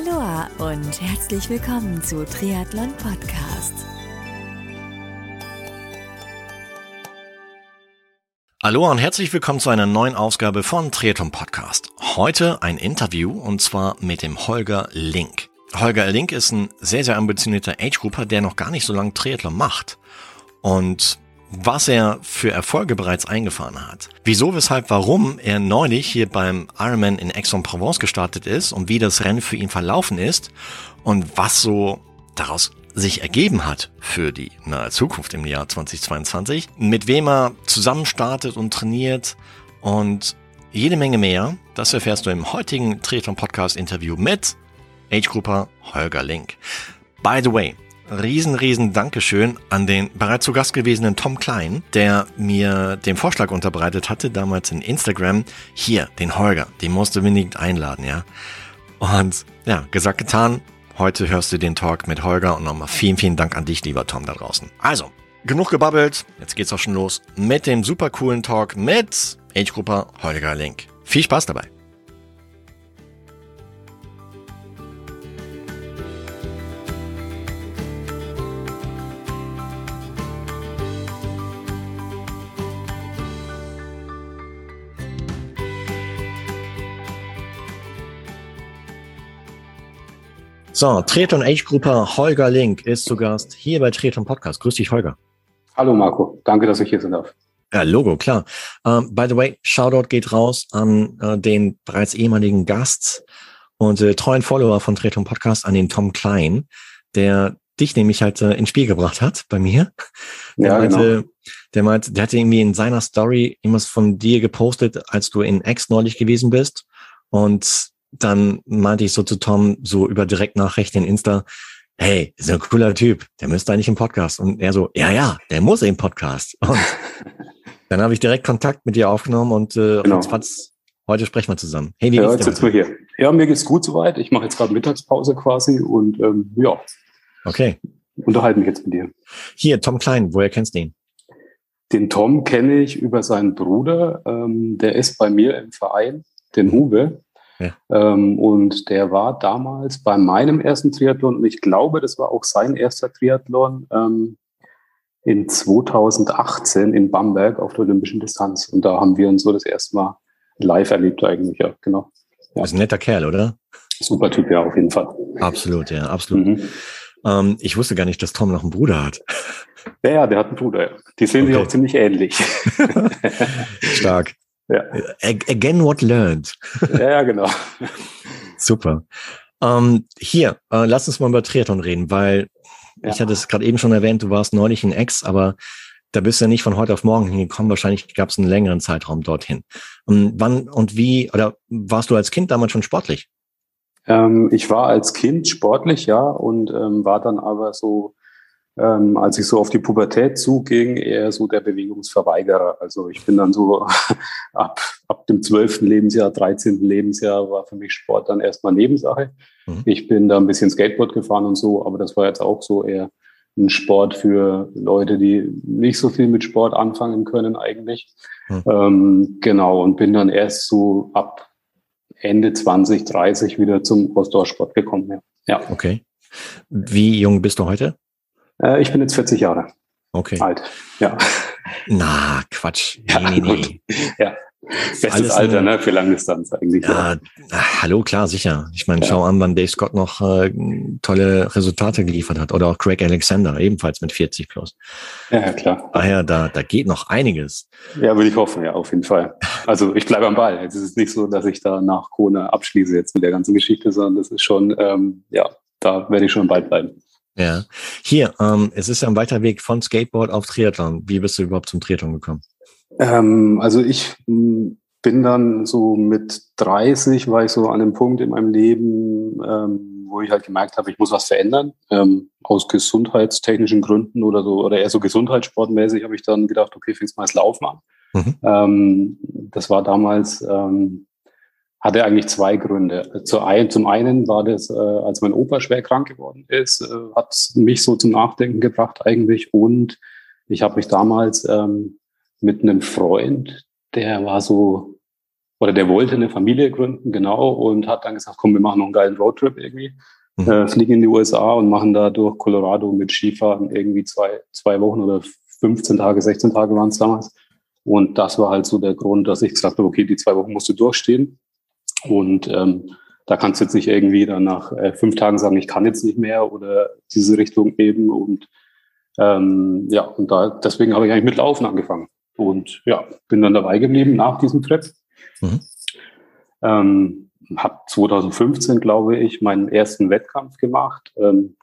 Aloha und herzlich willkommen zu Triathlon Podcast. Aloha und herzlich willkommen zu einer neuen Ausgabe von Triathlon Podcast. Heute ein Interview und zwar mit dem Holger Link. Holger Link ist ein sehr, sehr ambitionierter Age-Grupper, der noch gar nicht so lange Triathlon macht. Und was er für Erfolge bereits eingefahren hat. Wieso, weshalb, warum er neulich hier beim Ironman in Aix-en-Provence gestartet ist und wie das Rennen für ihn verlaufen ist und was so daraus sich ergeben hat für die nahe Zukunft im Jahr 2022, mit wem er zusammen startet und trainiert und jede Menge mehr, das erfährst du im heutigen Triathlon Podcast Interview mit Age-Grupper Holger Link. By the way, riesen, riesen Dankeschön an den bereits zu Gast gewesenen Tom Klein, der mir den Vorschlag unterbreitet hatte, damals in Instagram. Hier, den Holger, den musst du unbedingt einladen, ja. Und ja, gesagt, getan. Heute hörst du den Talk mit Holger und nochmal vielen, vielen Dank an dich, lieber Tom, da draußen. Also, genug gebabbelt. Jetzt geht's auch schon los mit dem super coolen Talk mit Age-Grupper Holger Link. Viel Spaß dabei. So, Treton Age-Grupper Holger Link ist zu Gast hier bei Treton Podcast. Grüß dich, Holger. Hallo Marco, danke, dass ich hier sein darf. Ja, Logo, klar. Um, by the way, Shoutout geht raus an uh, den bereits ehemaligen Gast und äh, treuen Follower von Treton Podcast, an den Tom Klein, der dich nämlich halt äh, ins Spiel gebracht hat bei mir. Der Ja, meinte, genau. der meinte, der hatte irgendwie in seiner Story irgendwas von dir gepostet, als du in X neulich gewesen bist. Und dann meinte ich so zu Tom, so über Direktnachrichten in Insta, hey, ist ein cooler Typ, der müsste eigentlich im Podcast. Und er so, ja, ja, der muss im Podcast. Und dann habe ich direkt Kontakt mit dir aufgenommen und äh, Genau. ratzfatz, heute sprechen wir zusammen. Hey, wie Ja, geht's jetzt dir? wir heute? hier. Ja, mir geht's gut soweit. Ich mache jetzt gerade Mittagspause quasi und ähm, ja, Okay. unterhalte mich jetzt mit dir. Hier, Tom Klein, woher kennst du ihn? Den Tom kenne ich über seinen Bruder. Ähm, der ist bei mir im Verein, den Hube. Ja. Ähm, und der war damals bei meinem ersten Triathlon und ich glaube, das war auch sein erster Triathlon ähm, in 2018 in Bamberg auf der olympischen Distanz. Und da haben wir uns so das erste Mal live erlebt eigentlich, ja, genau. Ja. Das ist ein netter Kerl, oder? Super Typ, ja, auf jeden Fall. Absolut, ja, absolut. Mhm. Ähm, ich wusste gar nicht, dass Tom noch einen Bruder hat. Ja, ja, der hat einen Bruder. Ja. Die sehen sich Okay. auch ziemlich ähnlich. Stark. Ja. Ag- Again what learned. ja, ja, genau. Super. Ähm, hier, äh, lass uns mal über Triathlon reden, weil Ja. ich hatte es gerade eben schon erwähnt, du warst neulich in Ex, aber da bist du ja nicht von heute auf morgen hingekommen. Wahrscheinlich gab es einen längeren Zeitraum dorthin. Ähm, wann und wie, oder warst du als Kind damals schon sportlich? Ähm, ich war als Kind sportlich, ja, und ähm, war dann aber so, ähm, als ich so auf die Pubertät zuging, eher so der Bewegungsverweigerer. Also ich bin dann so ab, ab dem 12. Lebensjahr, 13. Lebensjahr war für mich Sport dann erstmal Nebensache. Mhm. Ich bin da ein bisschen Skateboard gefahren und so, aber das war jetzt auch so eher ein Sport für Leute, die nicht so viel mit Sport anfangen können eigentlich. Mhm. Ähm, genau, und bin dann erst so ab Ende 20, 30 wieder zum Ausdauersport gekommen. Ja. ja. Okay. Wie jung bist du heute? Äh, ich bin jetzt 40 Jahre Okay. alt. Ja, Na, Quatsch. Ja, Nee, nee, nee. ja. Bestes Alles Alter, nur- ne, für Langdistanz eigentlich. Ja, ah, hallo, klar, sicher. Ich meine, Ja. schau an, wann Dave Scott noch äh, tolle Resultate geliefert hat. Oder auch Craig Alexander, ebenfalls mit 40 plus. ja, ja klar. Daher, da, da geht noch einiges. Ja, würde ich hoffen, ja, auf jeden Fall. Also ich bleibe am Ball. Es ist nicht so, dass ich da nach Kona abschließe jetzt mit der ganzen Geschichte, sondern das ist schon, ähm, ja, da werde ich schon am Ball bleiben. Ja. Hier, ähm, es ist ja ein weiter Weg von Skateboard auf Triathlon. Wie bist du überhaupt zum Triathlon gekommen? Ähm, also ich mh, bin dann so mit 30 war ich so an einem Punkt in meinem Leben, ähm, wo ich halt gemerkt habe, ich muss was verändern. Ähm, aus gesundheitstechnischen Gründen oder so, oder eher so gesundheitssportmäßig habe ich dann gedacht, okay, fängst mal das Laufen an. Mhm. Ähm, das war damals, ähm, hatte eigentlich zwei Gründe. Zum einen war das, äh, als mein Opa schwer krank geworden ist, äh, hat mich so zum Nachdenken gebracht eigentlich. Und ich habe mich damals ähm, mit einem Freund, der war so oder der wollte eine Familie gründen, genau, und hat dann gesagt, komm, wir machen noch einen geilen Roadtrip irgendwie. Mhm. Äh, fliegen in die USA und machen da durch Colorado mit Skifahren irgendwie zwei, zwei Wochen oder 15 Tage, 16 Tage waren es damals. Und das war halt so der Grund, dass ich gesagt habe, okay, die zwei Wochen musst du durchstehen. Und ähm, da kannst du jetzt nicht irgendwie dann nach äh, fünf Tagen sagen, ich kann jetzt nicht mehr oder diese Richtung eben. Und ähm, ja, und da deswegen habe ich eigentlich mit Laufen angefangen. Und ja, bin dann dabei geblieben nach diesem Trip. Mhm. Ähm, habe 2015, glaube ich, meinen ersten Wettkampf gemacht. Ähm,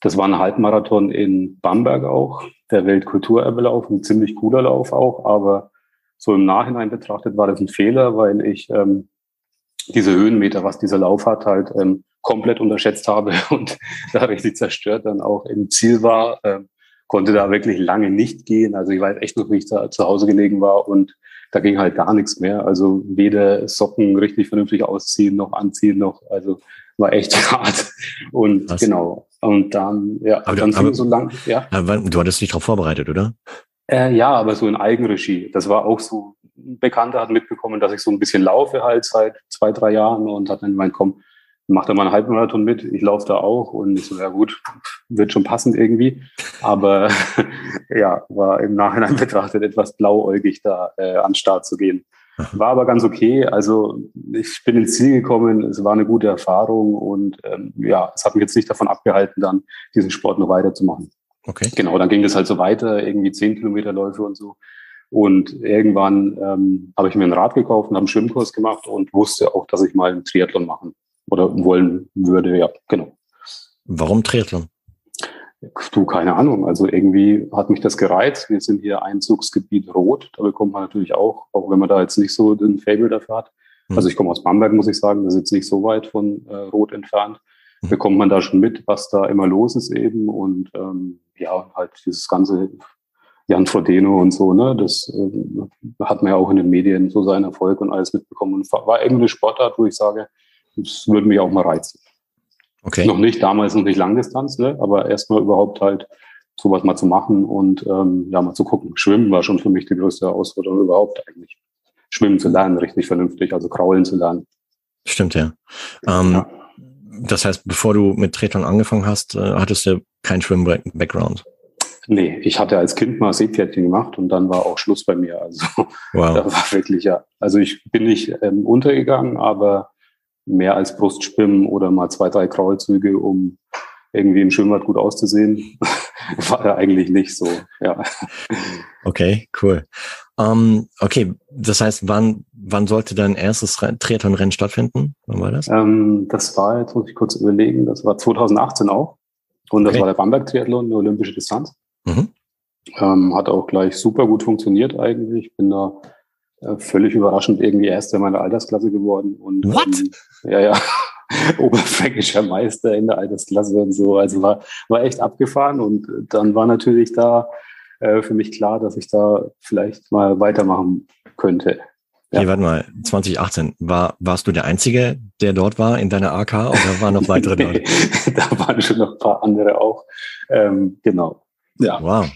das war ein Halbmarathon in Bamberg auch, der Weltkulturerbelauf, ein ziemlich cooler Lauf auch, aber so im Nachhinein betrachtet war das ein Fehler, weil ich ähm, diese Höhenmeter, was dieser Lauf hat, halt ähm, komplett unterschätzt habe und da richtig zerstört dann auch im Ziel war. Ähm, konnte da wirklich lange nicht gehen. Also ich weiß echt noch, wie ich da zu Hause gelegen war und da ging halt gar nichts mehr. Also weder Socken richtig vernünftig ausziehen, noch anziehen, noch, also war echt hart. Und Was? genau. Und dann, ja, aber, dann aber, so lang, ja. Du hattest dich darauf vorbereitet, oder? Äh, ja, aber so in Eigenregie. Das war auch so, ein Bekannter hat mitbekommen, dass ich so ein bisschen laufe halt seit zwei, drei Jahren und hat dann gemeint, komm, mach da mal einen Halbmarathon mit, ich laufe da auch und ich so, ja gut, wird schon passend irgendwie. Aber ja, war im Nachhinein betrachtet etwas blauäugig da äh, an den Start zu gehen. War aber ganz okay. Also ich bin ins Ziel gekommen, es war eine gute Erfahrung und ähm, ja, es hat mich jetzt nicht davon abgehalten, dann diesen Sport noch weiterzumachen. Okay. Genau, dann ging das halt so weiter, irgendwie zehn Kilometerläufe und so. Und irgendwann ähm, habe ich mir ein Rad gekauft und habe einen Schwimmkurs gemacht und wusste auch, dass ich mal einen Triathlon machen oder wollen würde, ja, genau. Warum Triathlon? Du, keine Ahnung. Also irgendwie hat mich das gereizt. Wir sind hier Einzugsgebiet Rot. Da bekommt man natürlich auch, auch wenn man da jetzt nicht so den Fable dafür hat. Hm. Also ich komme aus Bamberg, muss ich sagen. Das ist jetzt nicht so weit von äh, Rot entfernt. Hm. Bekommt man da schon mit, was da immer los ist eben. Und ähm, ja, halt dieses ganze Jan Frodeno und so, ne, das äh, hat man ja auch in den Medien so seinen Erfolg und alles mitbekommen. Und war irgendwie eine Sportart, wo ich sage, das würde mich auch mal reizen. Okay. Noch nicht, damals noch nicht Langdistanz, ne? aber erstmal überhaupt halt sowas mal zu machen und ähm, ja, mal zu gucken. Schwimmen war schon für mich die größte Herausforderung überhaupt eigentlich. Schwimmen zu lernen, richtig vernünftig, also kraulen zu lernen. Stimmt, ja. Ähm, ja. Das heißt, bevor du mit Triathlon angefangen hast, äh, hattest du keinen Schwimm-Background? Nee, ich hatte als Kind mal Seepferdchen gemacht und dann war auch Schluss bei mir. Also wow. da war wirklich, ja. Also ich bin nicht ähm, untergegangen, aber mehr als Brustschwimmen oder mal zwei, drei Kraulzüge, um irgendwie im Schwimmbad gut auszusehen, war er eigentlich nicht so, ja. Okay, cool. Um, ähm, okay, das heißt, wann, wann sollte dein erstes Triathlon-Rennen stattfinden? Wann war das? Ähm, das war, jetzt muss ich kurz überlegen, das war 2018 auch. Und das okay. war der Bamberg-Triathlon, eine olympische Distanz. Mhm. Ähm, hat auch gleich super gut funktioniert eigentlich. Bin da äh, völlig überraschend irgendwie Erster meiner Altersklasse geworden. Und, What? Ähm, ja, ja. Oberfränkischer Meister in der Altersklasse und so. Also war, war echt abgefahren. Und dann war natürlich da äh, für mich klar, dass ich da vielleicht mal weitermachen könnte. Ja. Hey, warte mal, 2018, war, warst du der Einzige, der dort war in deiner AK oder waren noch weitere dort? da waren schon noch ein paar andere auch. Ähm, genau. Ja. Wow.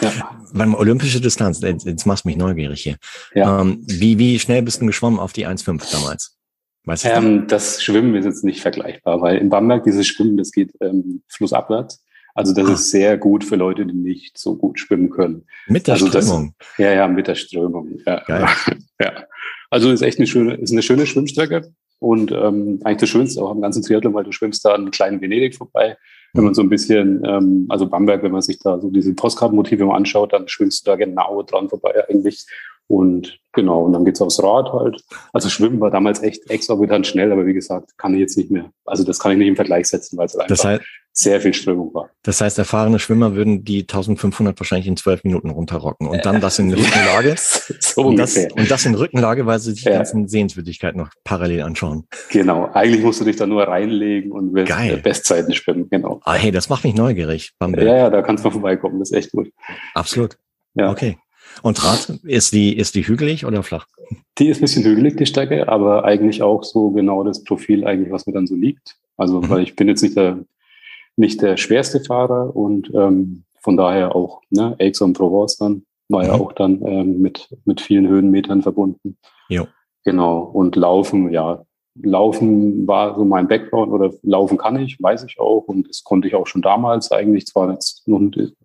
Ja. Beim olympische Distanz, jetzt, jetzt machst du mich neugierig hier. Ja. Ähm, wie, wie schnell bist du geschwommen auf die 1,5 damals? Weißt du ähm, das Schwimmen ist jetzt nicht vergleichbar, weil in Bamberg dieses Schwimmen, das geht ähm, flussabwärts. Also das ah. ist sehr gut für Leute, die nicht so gut schwimmen können. Mit der also Strömung? Das, ja, ja, mit der Strömung. Ja. Geil. ja. Also ist echt eine schöne, ist eine schöne Schwimmstrecke und ähm, eigentlich das Schönste auch am ganzen Triathlon, weil du schwimmst da an kleinen Venedig vorbei wenn man so ein bisschen, ähm, also Bamberg, wenn man sich da so diese Postkartenmotive mal anschaut, dann schwimmst du da genau dran vorbei eigentlich. Und genau, und dann geht's aufs Rad halt. Also Schwimmen war damals echt exorbitant schnell, aber wie gesagt, kann ich jetzt nicht mehr. Also das kann ich nicht im Vergleich setzen, weil es einfach das heißt, sehr viel Strömung war. Das heißt, erfahrene Schwimmer würden die 1500 wahrscheinlich in zwölf Minuten runterrocken und dann das in Rückenlage. so und, das, und das in Rückenlage, weil sie sich die ja. ganzen Sehenswürdigkeiten noch parallel anschauen. Genau. Eigentlich musst du dich da nur reinlegen und wirst Geil. Bestzeiten schwimmen. Genau. Ah, hey, das macht mich neugierig. Bamberg. Ja, ja, da kannst du mal vorbeikommen. Das ist echt gut. Absolut. Ja. Okay. Und Rad, ist die, ist die hügelig oder flach? Die ist ein bisschen hügelig, die Strecke, aber eigentlich auch so genau das Profil eigentlich, was mir dann so liegt. Also, mhm. weil ich bin jetzt nicht der nicht der schwerste Fahrer und ähm, von daher auch ne, Aix-en-Provence dann war ja mhm. auch dann ähm, mit, mit vielen Höhenmetern verbunden. Jo. Genau. Und Laufen, ja, Laufen war so mein Background oder Laufen kann ich, weiß ich auch und das konnte ich auch schon damals eigentlich. Zwar jetzt noch,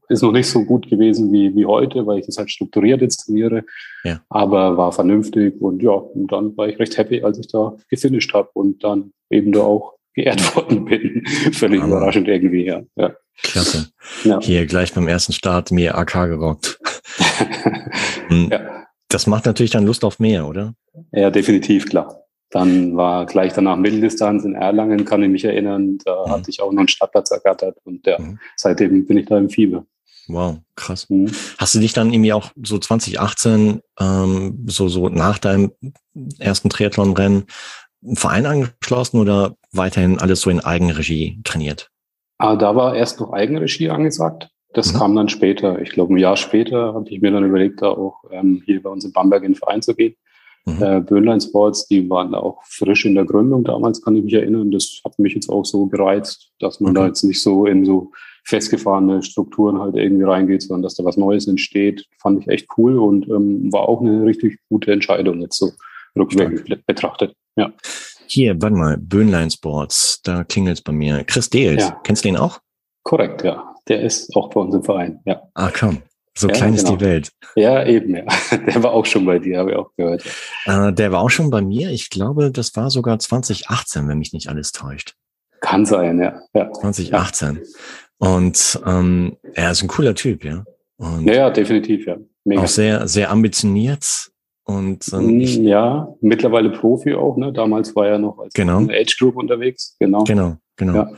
ist noch nicht so gut gewesen wie, wie heute, weil ich das halt strukturiert jetzt trainiere, ja. aber war vernünftig und ja, und dann war ich recht happy, als ich da gefinisht habe und dann eben da auch geehrt worden bin. Völlig aber überraschend irgendwie, ja. ja. Klasse. Ja. Hier gleich beim ersten Start mir AK gerockt. Hm. ja. Das macht natürlich dann Lust auf mehr, oder? Ja, definitiv, klar. Dann war gleich danach Mitteldistanz in Erlangen, kann ich mich erinnern. Da mhm. hatte ich auch noch einen Stadtplatz ergattert und ja, mhm. seitdem bin ich da im Fieber. Wow, krass. Mhm. Hast du dich dann irgendwie auch so 2018, ähm, so, so nach deinem ersten Triathlon-Rennen, einen Verein angeschlossen oder weiterhin alles so in Eigenregie trainiert? Ah, da war erst noch Eigenregie angesagt. Das mhm. kam dann später. Ich glaube, ein Jahr später habe ich mir dann überlegt, da auch ähm, hier bei uns in Bamberg in den Verein zu gehen. Mhm. Äh, Böhnlein Sports, die waren auch frisch in der Gründung damals, kann ich mich erinnern. Das hat mich jetzt auch so gereizt, dass man okay. da jetzt nicht so in so festgefahrene Strukturen halt irgendwie reingeht, sondern dass da was Neues entsteht, fand ich echt cool und ähm, war auch eine richtig gute Entscheidung jetzt so rückwärts betrachtet. Ja. Hier, warte mal, Böhnlein Sports, da klingelt es bei mir. Chris Deels, ja. kennst du den auch? Korrekt, ja. Der ist auch bei uns im Verein, ja. Ah, komm. So ja, klein genau. ist die Welt. Ja, eben, ja. Der war auch schon bei dir, habe ich auch gehört. Äh, der war auch schon bei mir. Ich glaube, das war sogar 2018, wenn mich nicht alles täuscht. Kann sein, ja. ja. 2018. Und ähm, er ist ein cooler Typ, ja. Und ja, definitiv, ja. Mega. Auch sehr, sehr ambitioniert. Und ähm, ich, ja, mittlerweile Profi auch, ne? Damals war er noch als genau. Age Group unterwegs. Genau. Genau, genau. Ja,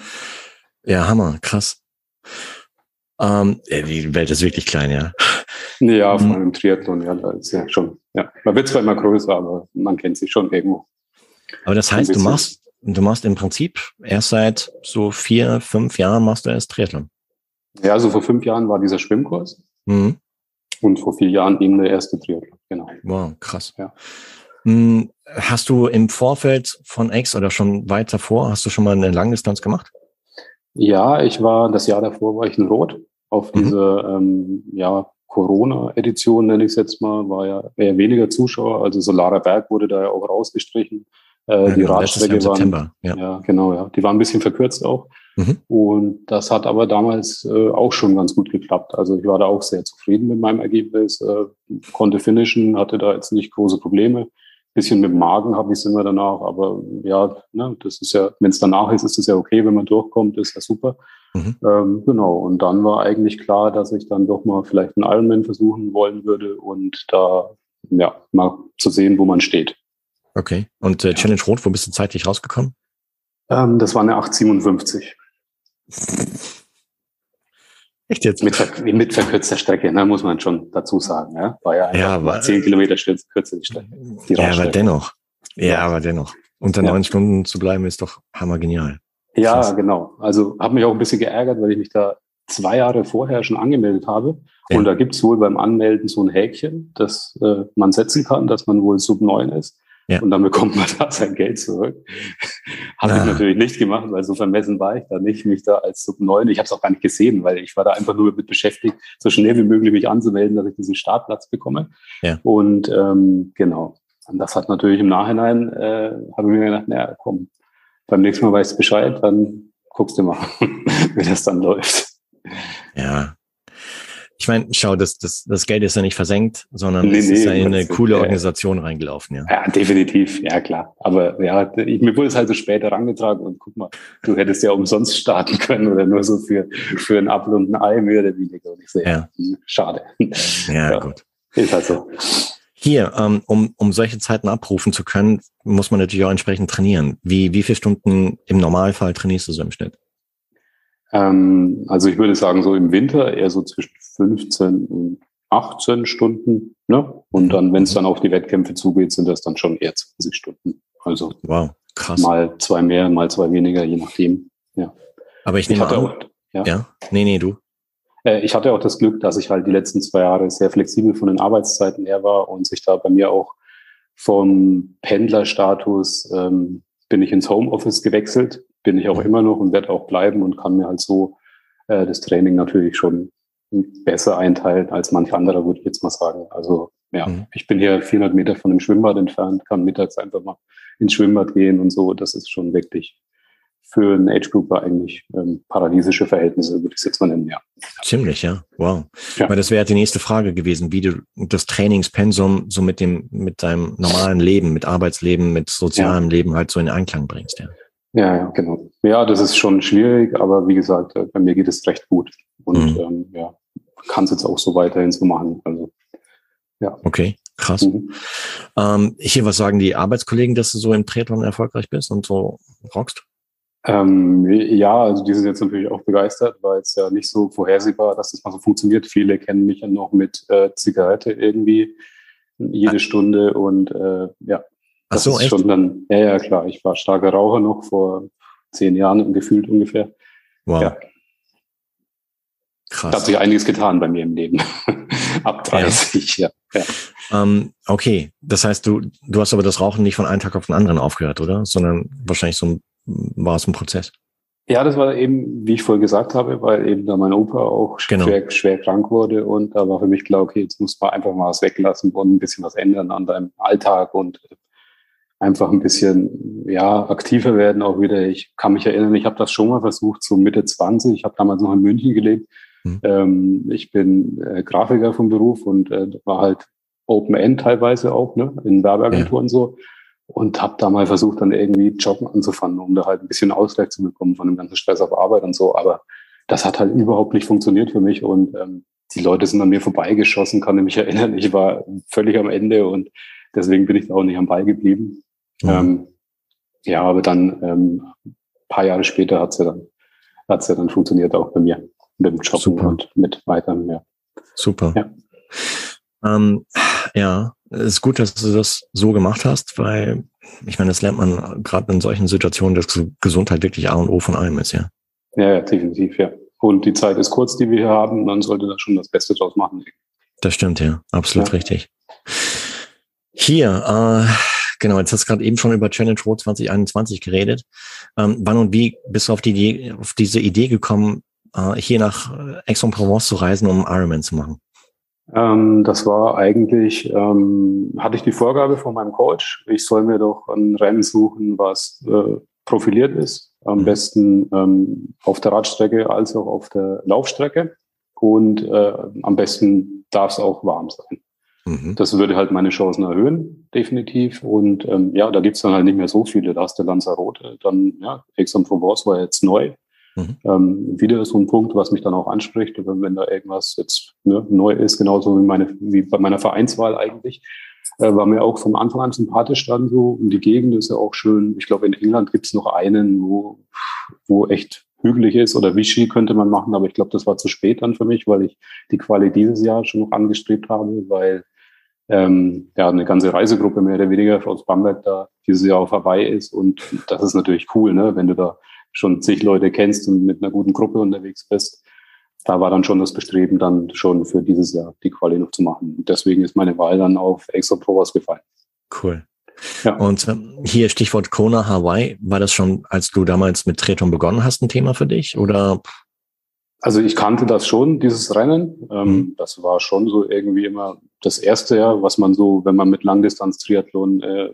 ja Hammer, krass. Ähm, die Welt ist wirklich klein, ja. Ja, vor allem im Triathlon, ja, da ist ja schon, ja. Man wird zwar immer größer, aber man kennt sich schon irgendwo. Aber das heißt, du machst, du machst im Prinzip erst seit so vier, fünf Jahren machst du erst Triathlon. Ja, also vor fünf Jahren war dieser Schwimmkurs. Mhm. Und vor vier Jahren eben der erste Triathlon, genau. Wow, krass. Ja. Hm, hast du im Vorfeld von X oder schon weit davor, hast du schon mal eine Langdistanz gemacht? Ja, ich war, das Jahr davor war ich in Rot auf mhm. diese ähm, ja, Corona-Edition, nenne ich es jetzt mal, war ja eher weniger Zuschauer. Also Solarer Berg wurde da ja auch rausgestrichen. Äh, ja, die Radstrecke waren, ja. ja. genau, ja. Die waren ein bisschen verkürzt auch. Mhm. Und das hat aber damals äh, auch schon ganz gut geklappt. Also ich war da auch sehr zufrieden mit meinem Ergebnis, äh, konnte finishen, hatte da jetzt nicht große Probleme bisschen mit dem Magen habe ich es immer danach, aber ja, ne, das ist ja, wenn es danach ist, ist es ja okay, wenn man durchkommt, ist ja super. Mhm. Ähm, genau, und dann war eigentlich klar, dass ich dann doch mal vielleicht einen Ironman versuchen wollen würde und da ja mal zu sehen, wo man steht. Okay, und äh, Challenge Rot, wo bist du zeitlich rausgekommen? Ähm, das war eine 857. Echt jetzt? Mit, mit verkürzter Strecke, ne, muss man schon dazu sagen. Ja? War ja, ja war, 10 Kilometer kürzer die Strecke. Die ja, aber dennoch. Ja, ja, aber dennoch. Unter neun ja. Stunden zu bleiben ist doch hammergenial. Ja, Krass. genau. Also habe mich auch ein bisschen geärgert, weil ich mich da zwei Jahre vorher schon angemeldet habe. Ja. Und da gibt es wohl beim Anmelden so ein Häkchen, das äh, man setzen kann, dass man wohl Sub 9 ist. Ja. Und dann bekommt man da sein Geld zurück. habe ah. ich natürlich nicht gemacht, weil so vermessen war ich da nicht, mich da als Sub 9. Ich habe es auch gar nicht gesehen, weil ich war da einfach nur mit beschäftigt, so schnell wie möglich mich anzumelden, dass ich diesen Startplatz bekomme. Ja. Und ähm, genau. Und das hat natürlich im Nachhinein, äh, habe ich mir gedacht, naja, komm, beim nächsten Mal weißt du Bescheid, dann guckst du mal, wie das dann läuft. Ja, ich meine, schau, das, das, das Geld ist ja nicht versenkt, sondern nee, es ist ja in eine coole Organisation ja. reingelaufen. Ja. ja, definitiv, ja klar. Aber ja, ich, mir wurde es halt so später rangetragen und guck mal, du hättest ja umsonst starten können oder nur so für, für ein Apfel und ein Ei mehr oder weniger. Und ich sehe, ja. Hm, schade. Ja, ja, gut. Ist halt so. Hier, ähm, um, um solche Zeiten abrufen zu können, muss man natürlich auch entsprechend trainieren. Wie, wie viele Stunden im Normalfall trainierst du so im Schnitt? Ähm, also ich würde sagen, so im Winter eher so zwischen 15 und 18 Stunden. Ne? Und dann, wenn es dann auf die Wettkämpfe zugeht, sind das dann schon eher 20 Stunden. Also wow, krass. mal zwei mehr, mal zwei weniger, je nachdem. Ja. Aber ich nehme ich an, auch, ja. ja. Nee, nee, du. Äh, ich hatte auch das Glück, dass ich halt die letzten zwei Jahre sehr flexibel von den Arbeitszeiten her war und sich da bei mir auch vom Pendlerstatus ähm, bin ich ins Homeoffice gewechselt bin ich auch immer noch und werde auch bleiben und kann mir halt so äh, das Training natürlich schon besser einteilen als manch anderer, würde ich jetzt mal sagen. Also ja, mhm. ich bin hier 400 Meter von dem Schwimmbad entfernt, kann mittags einfach mal ins Schwimmbad gehen und so. Das ist schon wirklich für einen Age Grouper eigentlich ähm, paradiesische Verhältnisse, würde ich es jetzt mal nennen, ja. Ziemlich, ja. Wow. Ja. Weil das wäre die nächste Frage gewesen, wie du das Trainingspensum so mit dem, mit deinem normalen Leben, mit Arbeitsleben, mit sozialem ja. Leben halt so in Einklang bringst, ja. Ja, ja, genau. Ja, das ist schon schwierig, aber wie gesagt, äh, bei mir geht es recht gut. Und mhm. ähm, ja, kann es jetzt auch so weiterhin so machen. Also ja. Okay, krass. Mhm. Ähm, hier, was sagen die Arbeitskollegen, dass du so im Triathlon erfolgreich bist und so rockst? Ähm, ja, also die sind jetzt natürlich auch begeistert, weil es ja nicht so vorhersehbar, dass das mal so funktioniert. Viele kennen mich ja noch mit äh, Zigarette irgendwie jede Ach. Stunde und äh, ja. Das Ach so, ist echt? schon dann, ja, ja, klar. Ich war starker Raucher noch vor zehn Jahren gefühlt ungefähr. Wow. Ja. Krass. Da hat sich einiges getan bei mir im Leben. Ab 30, ja. ja. Ähm, okay, das heißt, du, du hast aber das Rauchen nicht von einem Tag auf den anderen aufgehört, oder? Sondern wahrscheinlich so ein, war es ein Prozess. Ja, das war eben, wie ich vorher gesagt habe, weil eben da mein Opa auch genau. schwer, schwer krank wurde und da war für mich klar, okay, jetzt muss man einfach mal was weglassen und ein bisschen was ändern an deinem Alltag und einfach ein bisschen ja aktiver werden auch wieder. Ich kann mich erinnern, ich habe das schon mal versucht, so Mitte 20. Ich habe damals noch in München gelebt Mhm. Ähm, ich bin äh, Grafiker vom Beruf und äh, war halt Open End teilweise auch, ne, in Werbeagenturen ja. so. Und habe da mal versucht, dann irgendwie Jobben anzufangen, um da halt ein bisschen Ausgleich zu bekommen von dem ganzen Stress auf Arbeit und so. Aber das hat halt überhaupt nicht funktioniert für mich. Und ähm, die Leute sind an mir vorbeigeschossen, kann ich mich erinnern. Ich war völlig am Ende und deswegen bin ich da auch nicht am Ball geblieben. Mhm. Ähm, ja, aber dann ähm, paar Jahre später hat es ja dann, hat's ja dann funktioniert auch bei mir mit dem Super. und mit weiteren mehr. Super. Ja. Ähm, ja, es ist gut, dass du das so gemacht hast, weil ich meine, das lernt man gerade in solchen Situationen, dass Gesundheit wirklich A und O von allem ist, ja. Ja, ja, definitiv, ja. Und die Zeit ist kurz, die wir hier haben, man sollte da schon das Beste draus machen. Das stimmt, ja, absolut ja. richtig. Hier, äh, genau, jetzt hast du gerade eben schon über Challenge Road 2021 geredet. Ähm, wann und wie bist du auf, die Idee, auf diese Idee gekommen, äh, hier nach Aix-en-Provence zu reisen, um Ironman zu machen? Ähm, das war eigentlich, ähm, hatte ich die Vorgabe von meinem Coach, ich soll mir doch ein Rennen suchen, was äh, profiliert ist. Am mhm. besten ähm, auf der Radstrecke als auch auf der Laufstrecke. Und äh, am besten darf es auch warm sein. Mhm. Das würde halt meine Chancen erhöhen, definitiv. Und ähm, ja, da gibt's dann halt nicht mehr so viele. Da hast du Lanzarote, dann ja, Aix-en-Provence war jetzt neu. Mhm. Ähm, wieder so ein Punkt, was mich dann auch anspricht, wenn, wenn da irgendwas jetzt ne, neu ist, genauso wie, meine, wie bei meiner Vereinswahl eigentlich, äh, war mir auch von Anfang an sympathisch dann so. Und die Gegend ist ja auch schön. Ich glaube, in England gibt es noch einen, wo, wo echt hügelig ist oder Vichy könnte man machen, aber ich glaube, das war zu spät dann für mich, weil ich die Quali dieses Jahr schon noch angestrebt habe, weil ähm, ja eine ganze Reisegruppe mehr oder weniger aus Bamberg da dieses Jahr auf Hawaii ist und das ist natürlich cool, ne, wenn du da schon zig Leute kennst und mit einer guten Gruppe unterwegs bist. Da war dann schon das Bestreben, dann schon für dieses Jahr die Quali noch zu machen. Und deswegen ist meine Wahl dann auf Extra Pro gefallen. Cool. Ja. Und hier Stichwort Kona Hawaii, war das schon, als du damals mit Treton begonnen hast, ein Thema für dich? Oder? Also ich kannte das schon, dieses Rennen. Ähm, mhm. Das war schon so irgendwie immer das erste Jahr, was man so, wenn man mit Langdistanz-Triathlon äh,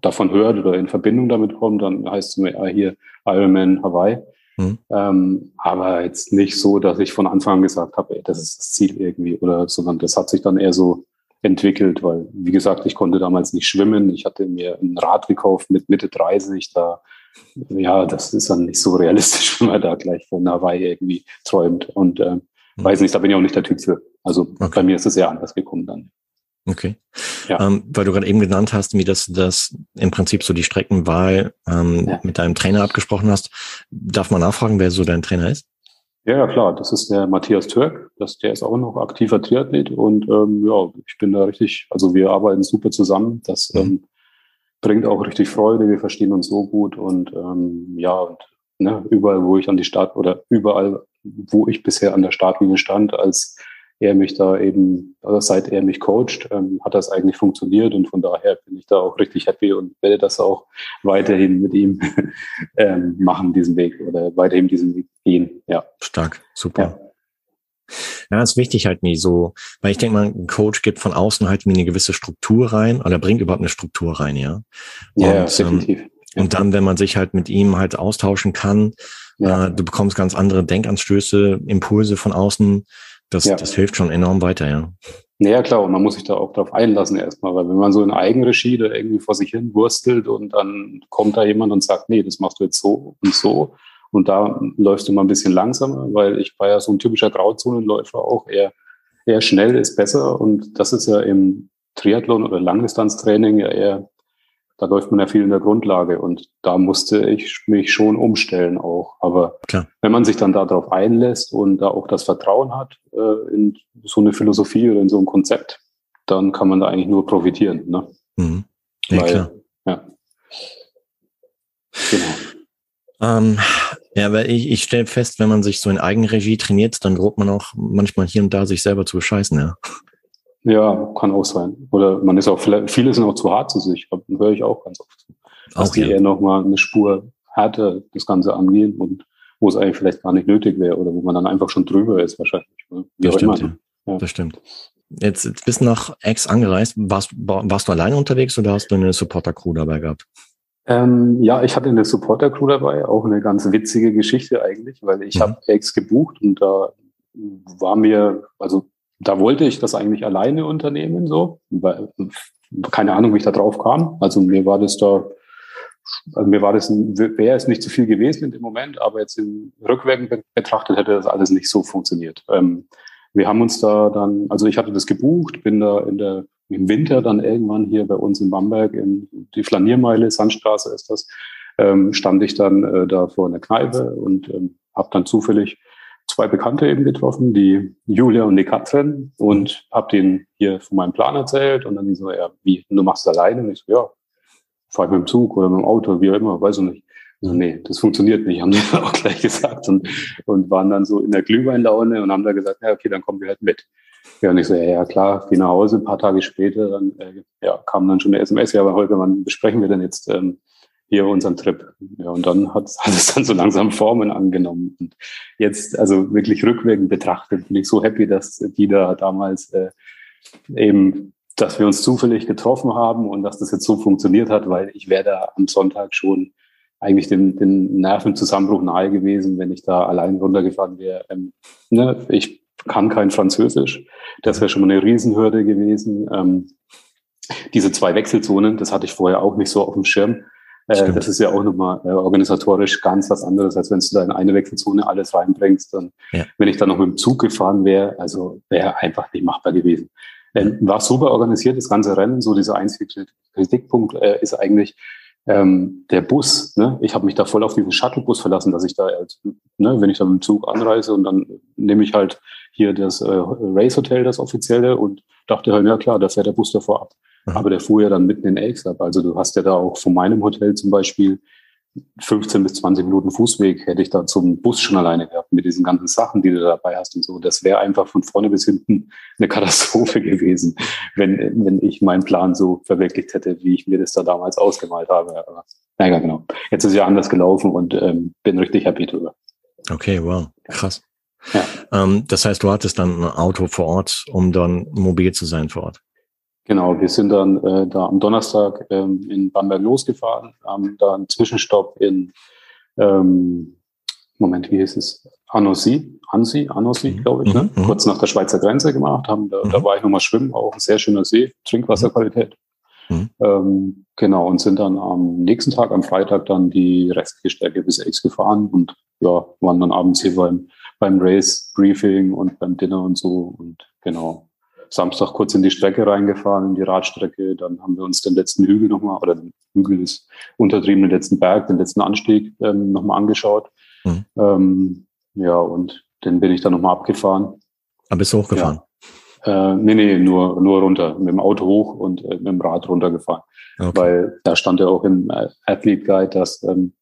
davon hört oder in Verbindung damit kommt, dann heißt es mir ja, hier Ironman Hawaii. Mhm. Ähm, aber jetzt nicht so, dass ich von Anfang an gesagt habe, ey, das ist das Ziel irgendwie oder, sondern das hat sich dann eher so entwickelt, weil, wie gesagt, ich konnte damals nicht schwimmen. Ich hatte mir ein Rad gekauft mit Mitte 30, da, ja, das ist dann nicht so realistisch, wenn man da gleich von Hawaii irgendwie träumt und, äh, mhm. weiß nicht, da bin ich auch nicht der Typ für. Also okay. bei mir ist es sehr anders gekommen dann. Okay. Ja. Ähm, weil du gerade eben genannt hast, wie das, das im Prinzip so die Streckenwahl ähm, ja. mit deinem Trainer abgesprochen hast. Darf man nachfragen, wer so dein Trainer ist? Ja, ja, klar. Das ist der Matthias Türk. Das, der ist auch noch aktiver Triathlet und ähm, ja, ich bin da richtig, also wir arbeiten super zusammen. Das mhm. ähm, bringt auch richtig Freude. Wir verstehen uns so gut und ähm, ja, und ne, überall, wo ich an die Start oder überall, wo ich bisher an der Startlinie stand als er mich da eben, also seit er mich coacht, ähm, hat das eigentlich funktioniert und von daher bin ich da auch richtig happy und werde das auch weiterhin mit ihm ähm, machen, diesen Weg oder weiterhin diesen Weg gehen. Ja. Stark, super. Ja. Ja, ist wichtig halt nie so, weil ich denke mal, ein Coach gibt von außen halt wie eine gewisse Struktur rein oder bringt überhaupt eine Struktur rein, ja. Und, ja, definitiv. Ähm, und dann, wenn man sich halt mit ihm halt austauschen kann, ja. äh, du bekommst ganz andere Denkanstöße, Impulse von außen, das, ja. das hilft schon enorm weiter, ja. Naja, klar, und man muss sich da auch drauf einlassen erstmal, weil wenn man so in Eigenregie da irgendwie vor sich hin wurstelt und dann kommt da jemand und sagt, nee, das machst du jetzt so und so und da läufst du mal ein bisschen langsamer, weil ich war ja so ein typischer Grauzonenläufer auch, eher, eher schnell ist besser und das ist ja im Triathlon oder Langdistanztraining ja eher da läuft man ja viel in der Grundlage und da musste ich mich schon umstellen auch. Aber Klar. wenn man sich dann darauf einlässt und da auch das Vertrauen hat äh, in so eine Philosophie oder in so ein Konzept, dann kann man da eigentlich nur profitieren. Ne? Mhm. Ja, Weil, klar. Ja. Genau. Ähm, ja, weil ich, ich stelle fest, wenn man sich so in Eigenregie trainiert, dann droht man auch manchmal hier und da sich selber zu bescheißen, ja. Ja, kann auch sein. Oder man ist auch vielleicht, viele sind auch zu hart zu sich, höre ich auch ganz oft. Dass auch, die ja. eher nochmal eine Spur härter das Ganze angehen und wo es eigentlich vielleicht gar nicht nötig wäre oder wo man dann einfach schon drüber ist wahrscheinlich. Wie das stimmt, ja. ja. Das stimmt. Jetzt, jetzt bist du nach Ex angereist. Warst, warst du alleine unterwegs oder hast du eine Supporter-Crew dabei gehabt? Ähm, ja, ich hatte eine Supporter-Crew dabei, auch eine ganz witzige Geschichte eigentlich, weil ich mhm. habe Ex gebucht und da war mir, also da wollte ich das eigentlich alleine unternehmen, so, weil, keine Ahnung, wie ich da drauf kam. Also mir war das da, also mir war das, wäre es nicht zu viel gewesen in dem Moment, aber jetzt im Rückwirkend betrachtet hätte das alles nicht so funktioniert. Ähm, wir haben uns da dann, also ich hatte das gebucht, bin da in der, im Winter dann irgendwann hier bei uns in Bamberg, in die Flaniermeile, Sandstraße ist das, ähm, stand ich dann äh, da vor einer Kneipe und ähm, habe dann zufällig zwei Bekannte eben getroffen, die Julia und die Katrin und habe denen hier von meinem Plan erzählt und dann die so, ja, wie, du machst es alleine? Und ich so, ja, fahr ich mit dem Zug oder mit dem Auto, wie auch immer, weiß ich nicht. So, nee, das funktioniert nicht, haben die auch gleich gesagt und, und waren dann so in der Glühweinlaune und haben da gesagt, ja, okay, dann kommen wir halt mit. Ja, und ich so, ja, ja klar, geh nach Hause, ein paar Tage später, dann äh, ja, kam dann schon eine SMS, ja, aber heute, wann besprechen wir denn jetzt ähm, hier unseren Trip. Ja, und dann hat, hat es dann so langsam Formen angenommen. Und jetzt, also wirklich rückwirkend betrachtet, bin ich so happy, dass die da damals äh, eben, dass wir uns zufällig getroffen haben und dass das jetzt so funktioniert hat, weil ich wäre da am Sonntag schon eigentlich den, den Nervenzusammenbruch nahe gewesen, wenn ich da allein runtergefahren wäre. Ähm, ne, ich kann kein Französisch. Das wäre schon mal eine Riesenhürde gewesen. Ähm, diese zwei Wechselzonen, das hatte ich vorher auch nicht so auf dem Schirm. Äh, das ist ja auch nochmal äh, organisatorisch ganz was anderes, als wenn du da in eine Wechselzone alles reinbringst. Und ja. wenn ich dann noch mit dem Zug gefahren wäre, also wäre einfach nicht machbar gewesen. Ähm, war super organisiert, das ganze Rennen. So dieser einzige Kritikpunkt äh, ist eigentlich ähm, der Bus. Ne? Ich habe mich da voll auf diesen Shuttlebus verlassen, dass ich da, halt, ne, wenn ich dann mit dem Zug anreise und dann nehme ich halt hier das Race Hotel, das offizielle, und dachte halt, ja klar, da fährt der Bus davor ab. Mhm. Aber der fuhr ja dann mitten in Elks ab. Also du hast ja da auch von meinem Hotel zum Beispiel 15 bis 20 Minuten Fußweg hätte ich da zum Bus schon alleine gehabt mit diesen ganzen Sachen, die du dabei hast und so. Das wäre einfach von vorne bis hinten eine Katastrophe gewesen, wenn, wenn ich meinen Plan so verwirklicht hätte, wie ich mir das da damals ausgemalt habe. Aber, naja, genau. Jetzt ist ja anders gelaufen und ähm, bin richtig happy drüber. Okay, wow, krass. Ja. Ähm, das heißt, du hattest dann ein Auto vor Ort, um dann mobil zu sein vor Ort. Genau, wir sind dann äh, da am Donnerstag ähm, in Bamberg losgefahren, haben da einen Zwischenstopp in, ähm, Moment, wie hieß es? Annecy, Annecy, Annecy, mhm. glaube ich, ne? Mhm. kurz nach der Schweizer Grenze gemacht. Haben, da, mhm. da war ich nochmal schwimmen, auch ein sehr schöner See, Trinkwasserqualität. Mhm. Ähm, genau, und sind dann am nächsten Tag, am Freitag, dann die restliche Strecke bis X gefahren und ja, waren dann abends hier beim, beim Race-Briefing und beim Dinner und so und genau, Samstag kurz in die Strecke reingefahren, in die Radstrecke. Dann haben wir uns den letzten Hügel nochmal, oder den Hügel ist untertrieben, den letzten Berg, den letzten Anstieg ähm, nochmal angeschaut. Mhm. Ähm, ja, und den bin ich dann nochmal abgefahren. Aber ah, bist du hochgefahren? Ja. Äh, nee, nee, nur, nur runter. Mit dem Auto hoch und äh, mit dem Rad runtergefahren. Okay. Weil da stand ja auch im äh, Athlete Guide, dass ähm,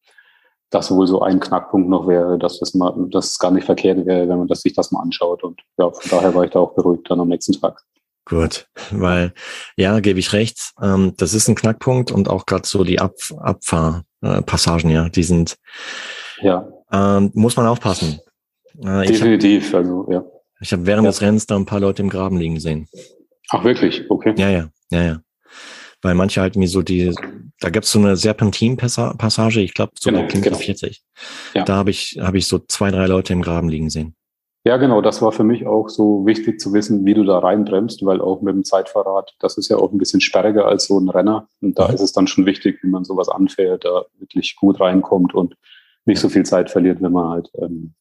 das wohl so ein Knackpunkt noch wäre, dass das mal, dass es gar nicht verkehrt wäre, wenn man das, sich das mal anschaut. Und ja, von daher war ich da auch beruhigt dann am nächsten Tag. Gut, weil ja, gebe ich recht. Ähm, das ist ein Knackpunkt und auch gerade so die Ab Abfahrpassagen, ja, die sind ja ähm, muss man aufpassen. Äh, Definitiv, hab, also ja. Ich habe während ja. des Rennens da ein paar Leute im Graben liegen sehen. Ach, wirklich? Okay. Ja, ja, ja, ja. Weil manche halt mir so die, da gibt's so eine Serpentin-Passage, ich glaube so genau, Kilometer genau. 40. Ja. Da habe ich, hab ich so zwei, drei Leute im Graben liegen sehen. Ja, genau, das war für mich auch so wichtig zu wissen, wie du da reinbremst, weil auch mit dem Zeitverrat, das ist ja auch ein bisschen sperriger als so ein Renner. Und da mhm. ist es dann schon wichtig, wie man sowas anfährt, da wirklich gut reinkommt und nicht so viel Zeit verliert, wenn man halt ähm,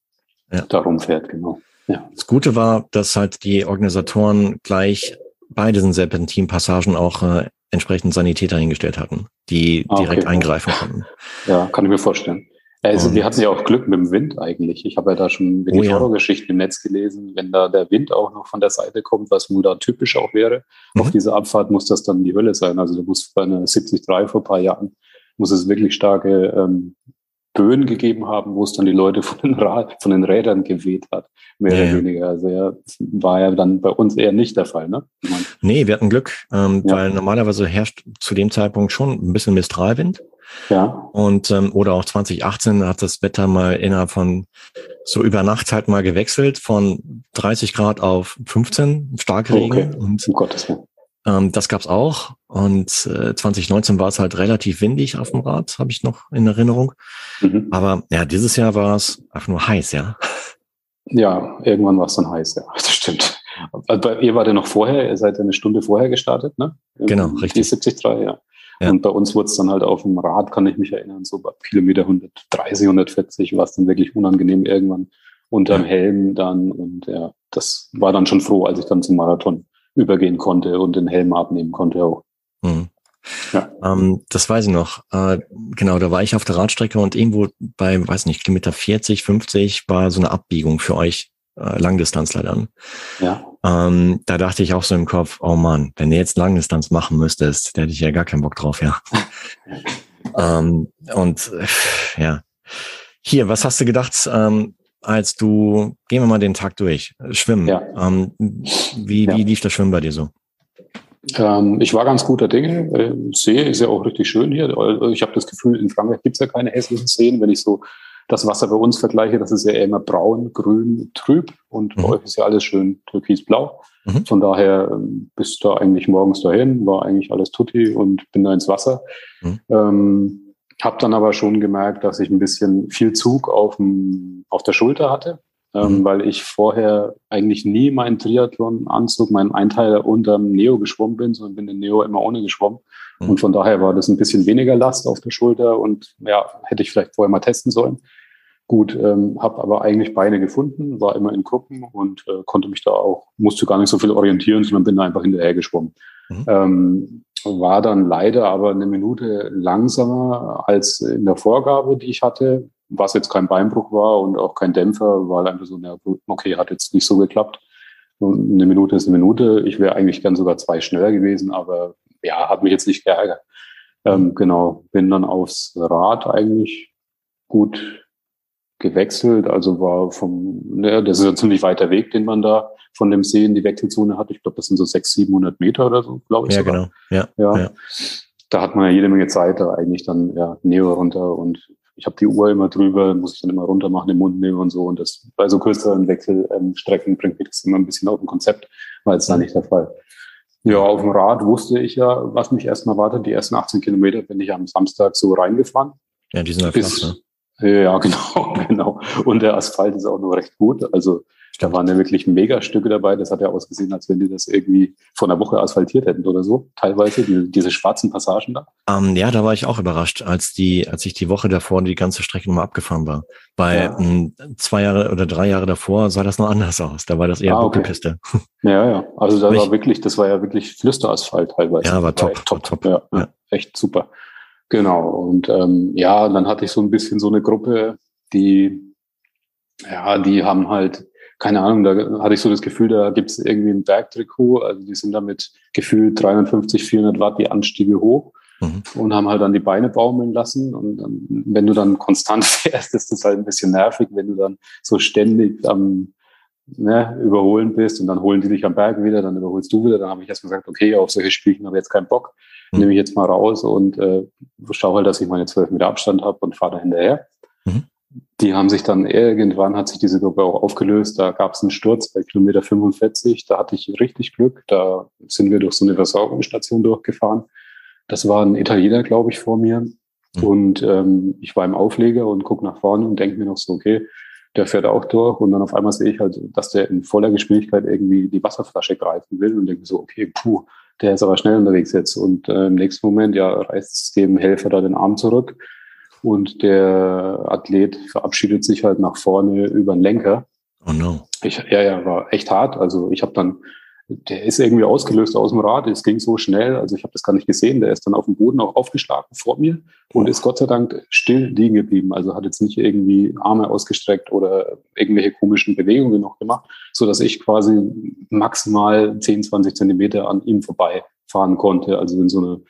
ja. da rumfährt, genau. Ja. Das Gute war, dass halt die Organisatoren gleich bei diesen Serpentin-Passagen auch äh, entsprechend Sanitäter hingestellt hatten, die ah, direkt okay. eingreifen konnten. Ja, kann ich mir vorstellen. Also wir hatten ja auch Glück mit dem Wind eigentlich. Ich habe ja da schon wirklich oh, ja. Horrorgeschichten im Netz gelesen. Wenn da der Wind auch noch von der Seite kommt, was wohl da typisch auch wäre, mhm. auf dieser Abfahrt muss das dann die Hölle sein. Also da muss bei einer 73 vor ein paar Jahren, muss es wirklich starke ähm, Böen gegeben haben, wo es dann die Leute von den, Rad, von den Rädern geweht hat, mehr ja, oder weniger. Also ja, war ja dann bei uns eher nicht der Fall, ne? Nee, wir hatten Glück, ähm, ja. weil normalerweise herrscht zu dem Zeitpunkt schon ein bisschen Mistralwind. Ja. Und und oder auch 2018 hat das Wetter mal innerhalb von so über Nacht halt mal gewechselt von 30 Grad auf 15 starke Regen. Okay. Und Gottes Willen. Ähm, das gab's auch. Und äh, 2019 war es halt relativ windig auf dem Rad, habe ich noch in Erinnerung. Mhm. Aber ja, dieses Jahr war es einfach nur heiß, ja. Ja, irgendwann war es dann heiß, ja. Das stimmt. Bei ihr war der noch vorher, ihr seid ja eine Stunde vorher gestartet, ne? Genau, richtig. Die 73, ja. Ja. Und bei uns wurde es dann halt auf dem Rad, kann ich mich erinnern, so bei Kilometer 130, 140 war es dann wirklich unangenehm irgendwann unterm ja. Helm dann. Und ja, das war dann schon froh, als ich dann zum Marathon übergehen konnte und den Helm abnehmen konnte auch. Mhm. Ja. Ähm, das weiß ich noch. Äh, genau, da war ich auf der Radstrecke und irgendwo bei, weiß nicht, Kilometer 40, 50 war so eine Abbiegung für euch äh, Langdistanzler Ja. Ähm, da dachte ich auch so im Kopf, oh Mann, wenn du jetzt Langdistanz machen müsstest, da hätte ich ja gar keinen Bock drauf, ja. ähm, und äh, ja. Hier, was hast du gedacht, ähm, als du, gehen wir mal den Tag durch, schwimmen. Ja. Ähm, wie, ja. wie lief das Schwimmen bei dir so? Ähm, ich war ganz guter Dinge. Äh, See ist ja auch richtig schön hier. Ich habe das Gefühl, in Frankreich gibt es ja keine hässlichen Seen. Wenn ich so das Wasser bei uns vergleiche, das ist ja immer braun, grün, trüb und mhm. bei euch ist ja alles schön türkisblau. Mhm. Von daher ähm, bist du eigentlich morgens dahin, war eigentlich alles tutti und bin da ins Wasser. Mhm. Ähm, hab dann aber schon gemerkt, dass ich ein bisschen viel Zug auf, dem, auf der Schulter hatte, ähm, mhm. weil ich vorher eigentlich nie meinen Triathlon-Anzug, meinen Einteiler unterm Neo geschwommen bin, sondern bin den Neo immer ohne geschwommen. Mhm. Und von daher war das ein bisschen weniger Last auf der Schulter und ja, hätte ich vielleicht vorher mal testen sollen. Gut, ähm, habe aber eigentlich Beine gefunden, war immer in Gruppen und äh, konnte mich da auch, musste gar nicht so viel orientieren, sondern bin da einfach hinterher geschwommen. Mhm. Ähm, war dann leider aber eine Minute langsamer als in der Vorgabe, die ich hatte, was jetzt kein Beinbruch war und auch kein Dämpfer, weil einfach so, na, okay, hat jetzt nicht so geklappt. Eine Minute ist eine Minute. Ich wäre eigentlich gern sogar zwei schneller gewesen, aber ja, hat mich jetzt nicht geärgert. Ähm, genau, bin dann aufs Rad eigentlich gut gewechselt. Also war vom, ne, das ist ein ziemlich weiter Weg, den man da von dem See in die Wechselzone hat. Ich glaube, das sind so 600, 700 Meter oder so, glaube ich. Ja, sogar. genau. Ja, ja. ja. Da hat man ja jede Menge Zeit, da eigentlich dann ja, Neo runter und ich habe die Uhr immer drüber, muss ich dann immer runter machen, den Mund nehmen und so. Und das bei so kürzeren Wechselstrecken ähm, bringt mich das immer ein bisschen auf dem Konzept, weil es da nicht der Fall. Ja, auf dem Rad wusste ich ja, was mich erstmal wartet. Die ersten 18 Kilometer bin ich am Samstag so reingefahren. Ja, die sind ja flach, ne? Ja, genau, genau. Und der Asphalt ist auch nur recht gut. Also da waren ja wirklich Megastücke dabei. Das hat ja ausgesehen, als wenn die das irgendwie vor einer Woche asphaltiert hätten oder so. Teilweise die, diese schwarzen Passagen da. Ähm, ja, da war ich auch überrascht, als die, als ich die Woche davor die ganze Strecke nochmal abgefahren war. Weil ja. m, zwei Jahre oder drei Jahre davor sah das noch anders aus. Da war das eher ah, okay. Buckelpiste. Ja, ja. Also da war wirklich, das war ja wirklich Flüsterasphalt teilweise. Ja, war top, top, top. Ja, ja. Echt super. Genau. Und ähm, ja, dann hatte ich so ein bisschen so eine Gruppe, die, ja, die haben halt, keine Ahnung, da hatte ich so das Gefühl, da gibt es irgendwie ein Bergtrikot. Also die sind damit gefühlt 350, 400 Watt die Anstiege hoch mhm. und haben halt dann die Beine baumeln lassen. Und dann, wenn du dann konstant fährst, ist das halt ein bisschen nervig, wenn du dann so ständig am ne, überholen bist und dann holen die dich am Berg wieder, dann überholst du wieder. Dann habe ich erst gesagt, okay, auf solche Spielchen habe ich jetzt keinen Bock mhm. nehme ich jetzt mal raus und äh, schaue halt, dass ich meine zwölf Meter Abstand habe und fahre da hinterher. Mhm. die haben sich dann irgendwann hat sich diese Gruppe auch aufgelöst. Da gab es einen Sturz bei Kilometer 45. Da hatte ich richtig Glück. Da sind wir durch so eine Versorgungsstation durchgefahren. Das war ein Italiener, glaube ich, vor mir. Mhm. Und ähm, ich war im Aufleger und gucke nach vorne und denke mir noch so, okay, der fährt auch durch. Und dann auf einmal sehe ich halt, dass der in voller Geschwindigkeit irgendwie die Wasserflasche greifen will und denke so, okay, puh, der ist aber schnell unterwegs jetzt. Und äh, im nächsten Moment, ja, reißt dem Helfer da den Arm zurück und der Athlet verabschiedet sich halt nach vorne über den Lenker. Oh no. Ich, ja, ja, war echt hart. Also ich habe dann, der ist irgendwie ausgelöst aus dem Rad. Es ging so schnell, also ich habe das gar nicht gesehen. Der ist dann auf dem Boden auch aufgeschlagen vor mir und ist Gott sei Dank still liegen geblieben. Also hat jetzt nicht irgendwie Arme ausgestreckt oder irgendwelche komischen Bewegungen noch gemacht, so dass ich quasi maximal 10, 20 Zentimeter an ihm vorbeifahren konnte. Also in so eine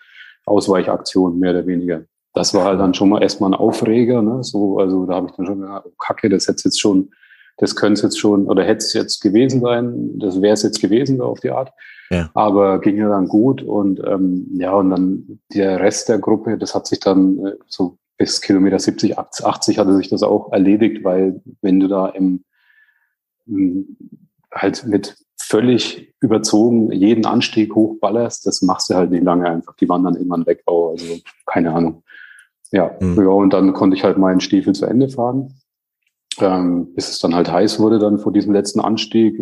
Ausweichaktion mehr oder weniger das war halt dann schon mal erstmal ein Aufreger. Ne? So, also da habe ich dann schon gedacht, oh, Kacke, das hätte jetzt schon, das könnte es jetzt schon, oder hätte es jetzt gewesen sein, das wäre es jetzt gewesen, auf die Art. Ja. Aber ging ja dann gut und ähm, ja, und dann der Rest der Gruppe, das hat sich dann äh, so bis Kilometer 70, 80 hatte sich das auch erledigt, weil wenn du da im, im halt mit völlig überzogen jeden Anstieg hochballerst, das machst du halt nicht lange einfach. Die waren dann irgendwann weg. Also keine Ahnung. Ja, mhm. ja, und dann konnte ich halt meinen Stiefel zu Ende fahren, ähm, bis es dann halt heiß wurde dann vor diesem letzten Anstieg,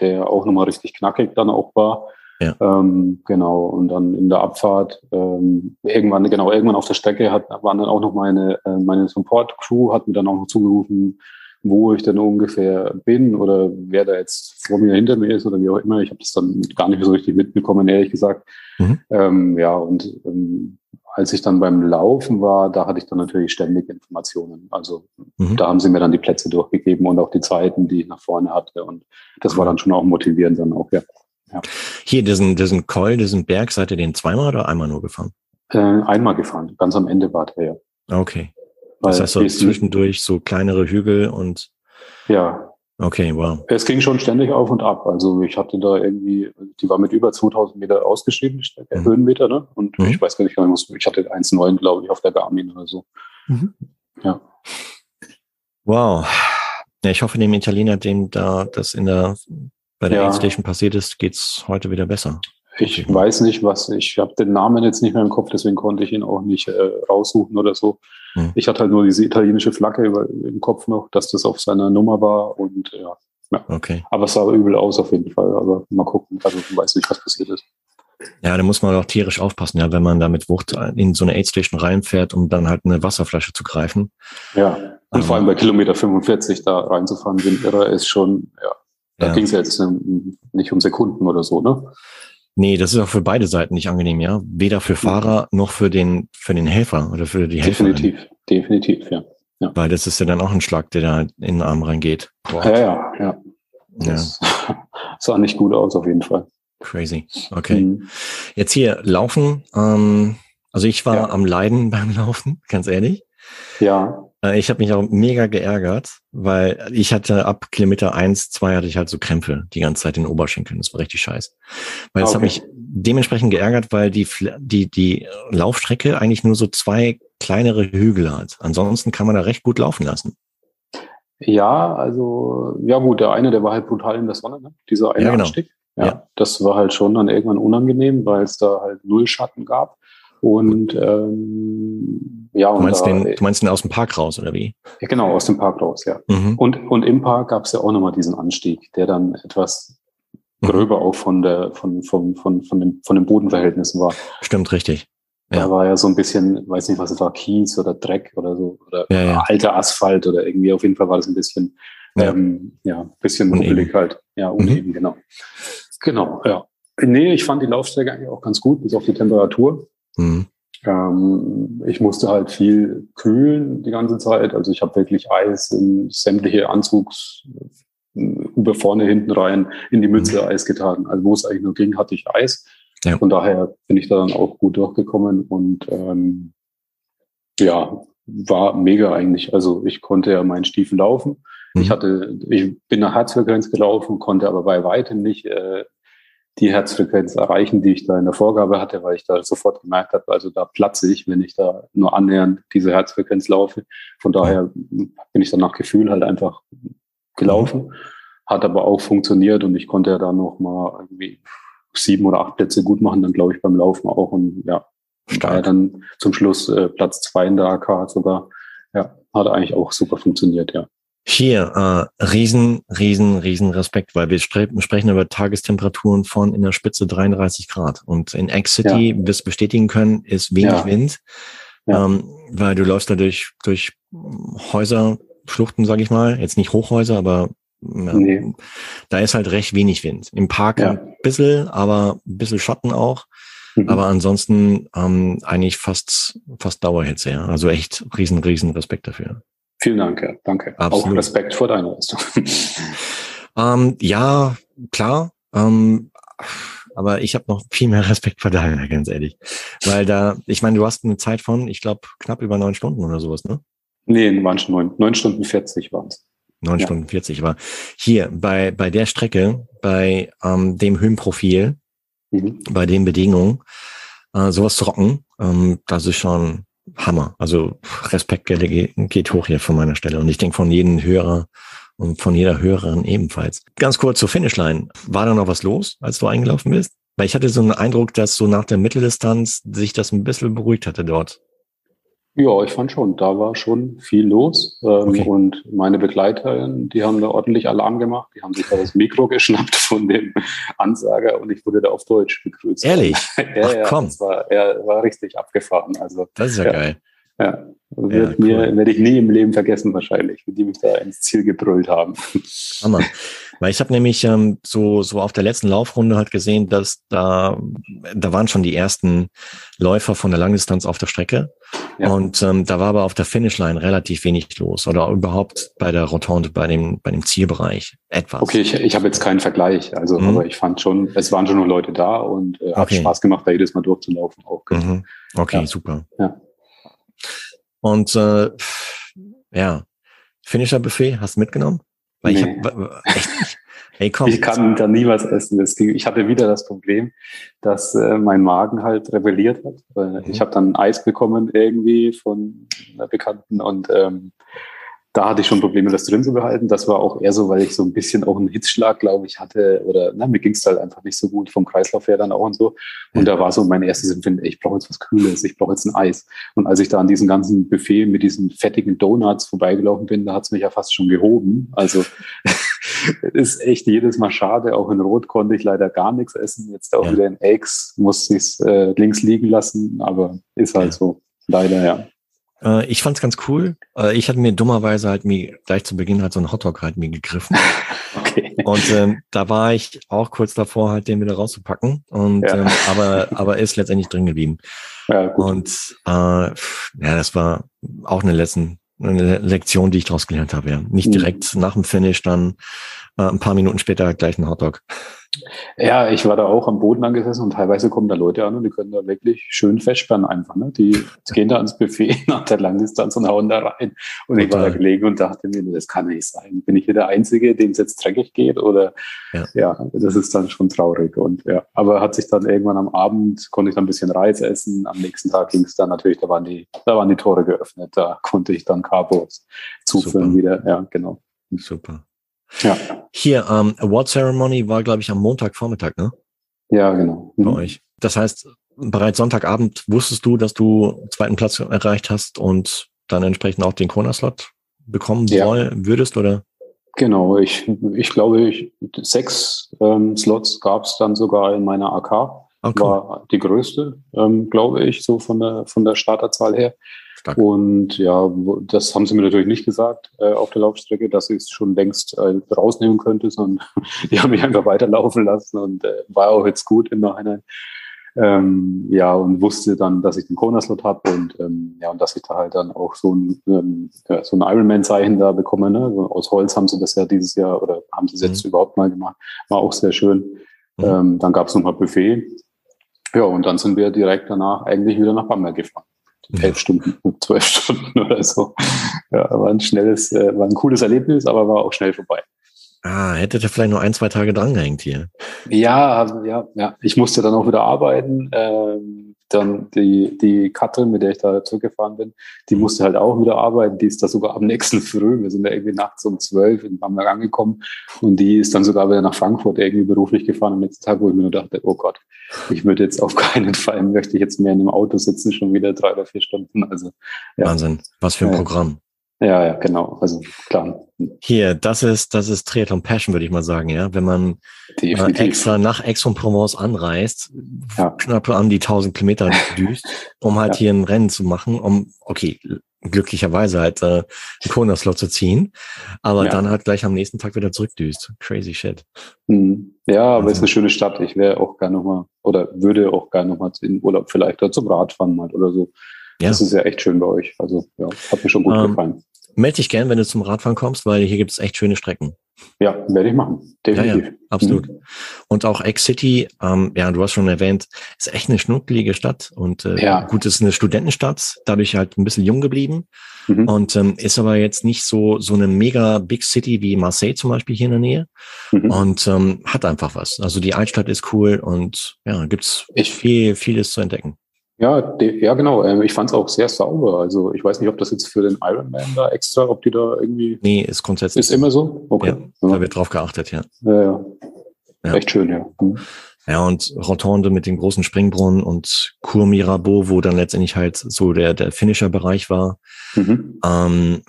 der auch nochmal richtig knackig dann auch war. Ja. Ähm, genau, und dann in der Abfahrt, ähm, irgendwann, genau, irgendwann auf der Strecke hat, waren dann auch noch meine, äh, meine Support-Crew, hat mir dann auch noch zugerufen, wo ich denn ungefähr bin oder wer da jetzt vor mir, hinter mir ist oder wie auch immer. Ich habe das dann gar nicht so richtig mitbekommen, ehrlich gesagt. Mhm. Ähm, ja, und ähm, als ich dann beim Laufen war, da hatte ich dann natürlich ständig Informationen. Also mhm. da haben sie mir dann die Plätze durchgegeben und auch die Zeiten, die ich nach vorne hatte. Und das war dann schon auch motivierend dann auch, ja. ja. Hier, diesen, diesen Keul, diesen Berg, seid ihr den zweimal oder einmal nur gefahren? Äh, einmal gefahren. Ganz am Ende war der, ja. Okay. Das heißt so zwischendurch so kleinere Hügel und. Ja, Okay, wow. Es ging schon ständig auf und ab. Also ich hatte da irgendwie, die war mit über 2000 Meter ausgeschrieben, mhm. Höhenmeter, ne? Und mhm. ich weiß gar nicht, ich hatte 1,9, glaube ich, auf der Garmin oder so. Mhm. Ja. Wow. Ja, ich hoffe, dem Italiener, dem da das in der, bei der ja. Station passiert ist, geht's heute wieder besser. Ich okay. weiß nicht, was, ich habe den Namen jetzt nicht mehr im Kopf, deswegen konnte ich ihn auch nicht äh, raussuchen oder so. Hm. Ich hatte halt nur diese italienische Flagge im Kopf noch, dass das auf seiner Nummer war und ja. ja. Okay. Aber es sah übel aus auf jeden Fall. Aber mal gucken. Also ich weiß nicht, was passiert ist. Ja, da muss man auch tierisch aufpassen, ja, wenn man da mit Wucht in so eine Aid-Station reinfährt, um dann halt eine Wasserflasche zu greifen. Ja, und ähm, vor allem bei Kilometer 45 da reinzufahren, sind irre, ist schon, ja, da ja. ging es jetzt nicht um Sekunden oder so, ne? Nee, das ist auch für beide Seiten nicht angenehm, ja. Weder für Fahrer noch für den, für den Helfer oder für die Helfer. Definitiv, definitiv, ja. ja. Weil das ist ja dann auch ein Schlag, der da in den Arm reingeht. Boah. Ja, ja, ja. Das ja. sah nicht gut aus, auf jeden Fall. Crazy. Okay. Mhm. Jetzt hier laufen. Ähm, also ich war ja. am Leiden beim Laufen, ganz ehrlich. Ja. Äh, ich habe mich auch mega geärgert, weil ich hatte ab Kilometer eins, zwei hatte ich halt so Krämpfe die ganze Zeit in den Oberschenkeln. Das war richtig scheiße. Weil es okay. hat mich dementsprechend geärgert, weil die, die, die Laufstrecke eigentlich nur so zwei kleinere Hügel hat. Ansonsten kann man da recht gut laufen lassen. Ja, also, ja gut, der eine, der war halt brutal in der Sonne, ne? dieser eine ja, genau. Anstieg. Ja, ja, das war halt schon dann irgendwann unangenehm, weil es da halt null Schatten gab. Und ähm, ja, du meinst, da, den, du meinst den aus dem Park raus, oder wie? Ja, genau, aus dem Park raus, ja. Mhm. Und, und im Park gab es ja auch nochmal diesen Anstieg, der dann etwas mhm. gröber auch von der, von, von, von, von, dem, von den Bodenverhältnissen war. Stimmt, richtig. Ja. Da war ja so ein bisschen, weiß nicht, was es war, Kies oder Dreck oder so, oder ja, ja. alter Asphalt oder irgendwie, auf jeden Fall war das ein bisschen, ja, ähm, ja bisschen uneben. halt. Ja, uneben, mhm. genau. Genau, ja. Nee, ich fand die Laufstrecke eigentlich auch ganz gut, bis auf die Temperatur. Mhm. Ähm, ich musste halt viel kühlen die ganze Zeit. Also ich habe wirklich Eis in sämtliche Anzugs über vorne, hinten rein, in die Mütze mhm. Eis getan. Also wo es eigentlich nur ging, hatte ich Eis. Ja. Von daher bin ich da dann auch gut durchgekommen und ähm, ja, war mega eigentlich. Also ich konnte ja meinen Stiefel laufen. Mhm. Ich hatte, ich bin nach Herzfrequenz gelaufen, konnte aber bei weitem nicht äh, die Herzfrequenz erreichen, die ich da in der Vorgabe hatte, weil ich da sofort gemerkt habe, also da platze ich, wenn ich da nur annähernd diese Herzfrequenz laufe. Von daher bin ich dann nach Gefühl halt einfach gelaufen, hat aber auch funktioniert und ich konnte ja dann noch mal irgendwie sieben oder acht Plätze gut machen, dann glaube ich beim Laufen auch und ja, Stark. dann zum Schluss äh, Platz zwei in der AK sogar. Ja, hat eigentlich auch super funktioniert, ja. Hier, äh, riesen, riesen, riesen Respekt, weil wir sprechen über Tagestemperaturen von in der Spitze 33 Grad. Und in X-City, ja. wir es bestätigen können, ist wenig ja. Wind, ja. Ähm, weil du läufst da durch, durch Häuser, Schluchten, sag ich mal. Jetzt nicht Hochhäuser, aber ja, nee. da ist halt recht wenig Wind. Im Park ein bisschen, aber ein bisschen Schatten auch. Mhm. Aber ansonsten ähm, eigentlich fast, fast Dauerhitze, ja. Also echt riesen, riesen Respekt dafür. Vielen Dank, ja. Danke. Absolut. Auch Respekt vor deiner Leistung. ähm, ja, klar. Ähm, aber ich habe noch viel mehr Respekt vor deiner, ganz ehrlich. Weil da, ich meine, du hast eine Zeit von, ich glaube, knapp über neun Stunden oder sowas, ne? Nee, waren schon neun. Neun Stunden 40 waren es. Neun ja. Stunden 40. Aber hier, bei, bei der Strecke, bei ähm, dem Höhenprofil, mhm. bei den Bedingungen, äh, sowas zu rocken, ähm, das ist schon Hammer. Also Respekt geht hoch hier von meiner Stelle. Und ich denke von jedem Hörer und von jeder Hörerin ebenfalls. Ganz kurz zur Finishline. War da noch was los, als du eingelaufen bist? Weil ich hatte so einen Eindruck, dass so nach der Mitteldistanz sich das ein bisschen beruhigt hatte dort. Ja, ich fand schon, da war schon viel los. Ähm, okay. Und meine Begleiterin, die haben da ordentlich Alarm gemacht. Die haben sich da das Mikro geschnappt von dem Ansager und ich wurde da auf Deutsch begrüßt. Ehrlich? ja, Ach, ja, komm. Das war, er war richtig abgefahren. Also, das ist ja, ja geil. Ja, wird ja, cool. mir, werde ich nie im Leben vergessen wahrscheinlich, wie die mich da ins Ziel gebrüllt haben. Hammer. Weil ich habe nämlich ähm, so, so auf der letzten Laufrunde halt gesehen, dass da, da waren schon die ersten Läufer von der Langdistanz auf der Strecke. Ja. Und ähm, da war aber auf der Finishline relativ wenig los oder überhaupt bei der Rotonde, bei dem, bei dem Zielbereich etwas. Okay, ich, ich habe jetzt keinen Vergleich, also mhm. aber ich fand schon, es waren schon noch Leute da und äh, okay. hat Spaß gemacht, da jedes Mal durchzulaufen auch. Mhm. Okay, ja. super. Ja. Und äh, ja, Finisher-Buffet hast du mitgenommen? Weil nee. ich hab, echt nicht. Hey, komm. Ich kann da nie was essen. Ich hatte wieder das Problem, dass äh, mein Magen halt rebelliert hat. Mhm. Ich habe dann Eis bekommen irgendwie von einer Bekannten und ähm, da hatte ich schon Probleme, das drin zu behalten. Das war auch eher so, weil ich so ein bisschen auch einen Hitzschlag, glaube ich, hatte. Oder na, mir ging es halt einfach nicht so gut vom Kreislauf her dann auch und so. Und da war so mein erstes Empfinden, ich brauche jetzt was Kühles, ich brauche jetzt ein Eis. Und als ich da an diesem ganzen Buffet mit diesen fettigen Donuts vorbeigelaufen bin, da hat es mich ja fast schon gehoben. Also ist echt jedes Mal schade. Auch in Rot konnte ich leider gar nichts essen. Jetzt auch ja. wieder in Eggs musste ich es äh, links liegen lassen, aber ist halt ja. so. Leider, ja. Äh, ich fand's ganz cool. Äh, ich hatte mir dummerweise halt mir gleich zu Beginn halt so ein Hotdog halt mir gegriffen. okay. Und ähm, da war ich auch kurz davor, halt den wieder rauszupacken. Und ja. ähm, aber aber ist letztendlich drin geblieben. Ja, gut. Und äh, ja, das war auch eine Lesson, eine Lektion, die ich daraus gelernt habe. Ja. Nicht mhm. direkt mhm. nach dem Finish, dann äh, ein paar Minuten später gleich ein Hotdog. Ja, ich war da auch am Boden angesessen und teilweise kommen da Leute an und die können da wirklich schön festsperren einfach. Ne? Die gehen da ans Buffet nach der Langdistanz und hauen da rein. Und Total. ich war da gelegen und dachte mir, das kann nicht sein. Bin ich hier der Einzige, dem es jetzt dreckig geht? Oder ja. ja. das ist dann schon traurig. Und ja, aber hat sich dann irgendwann am Abend, konnte ich dann ein bisschen Reis essen. Am nächsten Tag ging es dann natürlich, da waren die, da waren die Tore geöffnet. Da konnte ich dann Carbos zuführen Super. wieder. Ja, genau. Super. Ja. Hier, ähm, Award Ceremony war, glaube ich, am Montagvormittag, ne? Ja, genau. Mhm. Bei euch. Das heißt, bereits Sonntagabend wusstest du, dass du zweiten Platz erreicht hast und dann entsprechend auch den Corona-Slot bekommen ja. wollen, würdest, oder? Genau, ich, ich glaube, ich, sechs ähm, Slots gab es dann sogar in meiner AK. Okay. War die größte, ähm, glaube ich, so von der, von der Starterzahl her. Stark. Und ja, das haben sie mir natürlich nicht gesagt äh, auf der Laufstrecke, dass ich es schon längst äh, rausnehmen könnte, sondern die haben mich einfach weiterlaufen lassen und äh, war auch jetzt gut im Nachhinein. Ähm, ja, und wusste dann, dass ich den Kona-Slot habe und ähm, ja, und dass ich da halt dann auch so ein, ähm, ja, so ein Ironman-Zeichen da bekomme. Ne? Also aus Holz haben sie das ja dieses Jahr oder haben sie es jetzt mhm. überhaupt mal gemacht. War auch sehr schön. Mhm. Ähm, dann gab es nochmal Buffet. Ja, und dann sind wir direkt danach eigentlich wieder nach Bamberg gefahren elf Stunden, zwölf Stunden oder so. Ja, war ein schnelles, äh, war ein cooles Erlebnis, aber war auch schnell vorbei. Ah, hättet ihr vielleicht nur ein, zwei Tage drangehängt hier. Ja, ja, ja. Ich musste dann auch wieder arbeiten. Ähm, dann die, die Katrin, mit der ich da zurückgefahren bin, die mhm. musste halt auch wieder arbeiten. Die ist da sogar am nächsten Früh. Wir sind da irgendwie nachts um zwölf in Bamberg angekommen und die ist dann sogar wieder nach Frankfurt irgendwie beruflich gefahren am nächsten Tag, wo ich mir nur dachte, oh Gott, ich würde jetzt auf keinen Fall, möchte ich jetzt mehr in einem Auto sitzen, schon wieder drei oder vier Stunden. Also, ja. Wahnsinn. Was für ein Programm. Ja, ja, genau. Also klar. Hier, das ist, das ist Triathlon Passion, würde ich mal sagen, ja. Wenn man äh, extra nach Aix-en-Provence anreist, ja. knapp an die 1000 Kilometer düst, um halt ja. hier ein Rennen zu machen, um, okay, glücklicherweise halt äh, die Kona-Slot zu ziehen, aber ja. dann halt gleich am nächsten Tag wieder zurückdüst. Crazy shit. Mhm. Ja, aber also. ist eine schöne Stadt. Ich wäre auch gerne nochmal, oder würde auch gerne nochmal in Urlaub vielleicht oder zum Radfahren mal oder so. Ja. Das ist ja echt schön bei euch. Also ja, hat mir schon gut ähm, gefallen. Melde dich gern, wenn du zum Radfahren kommst, weil hier gibt es echt schöne Strecken. Ja, werde ich machen. Definitiv. Ja, ja, absolut. Mhm. Und auch X-City, ähm, ja, du hast schon erwähnt, ist echt eine schnuckelige Stadt und äh, ja. gut, ist eine Studentenstadt, dadurch halt ein bisschen jung geblieben mhm. und ähm, ist aber jetzt nicht so so eine mega Big City wie Marseille zum Beispiel hier in der Nähe mhm. und ähm, hat einfach was. Also die Altstadt ist cool und ja, gibt's ich, viel vieles zu entdecken. Ja, de, ja genau. Ähm, ich fand es auch sehr sauber. Also ich weiß nicht, ob das jetzt für den Ironman da extra, ob die da irgendwie. Nee, ist grundsätzlich. Ist immer so? Okay. Ja, da wird drauf geachtet, ja. Ja, ja. ja. Echt schön, ja. Mhm. Ja, und Rotonde mit dem großen Springbrunnen und Cour Mirabeau, wo dann letztendlich halt so der, der Finisher-Bereich war. Mhm. Ähm,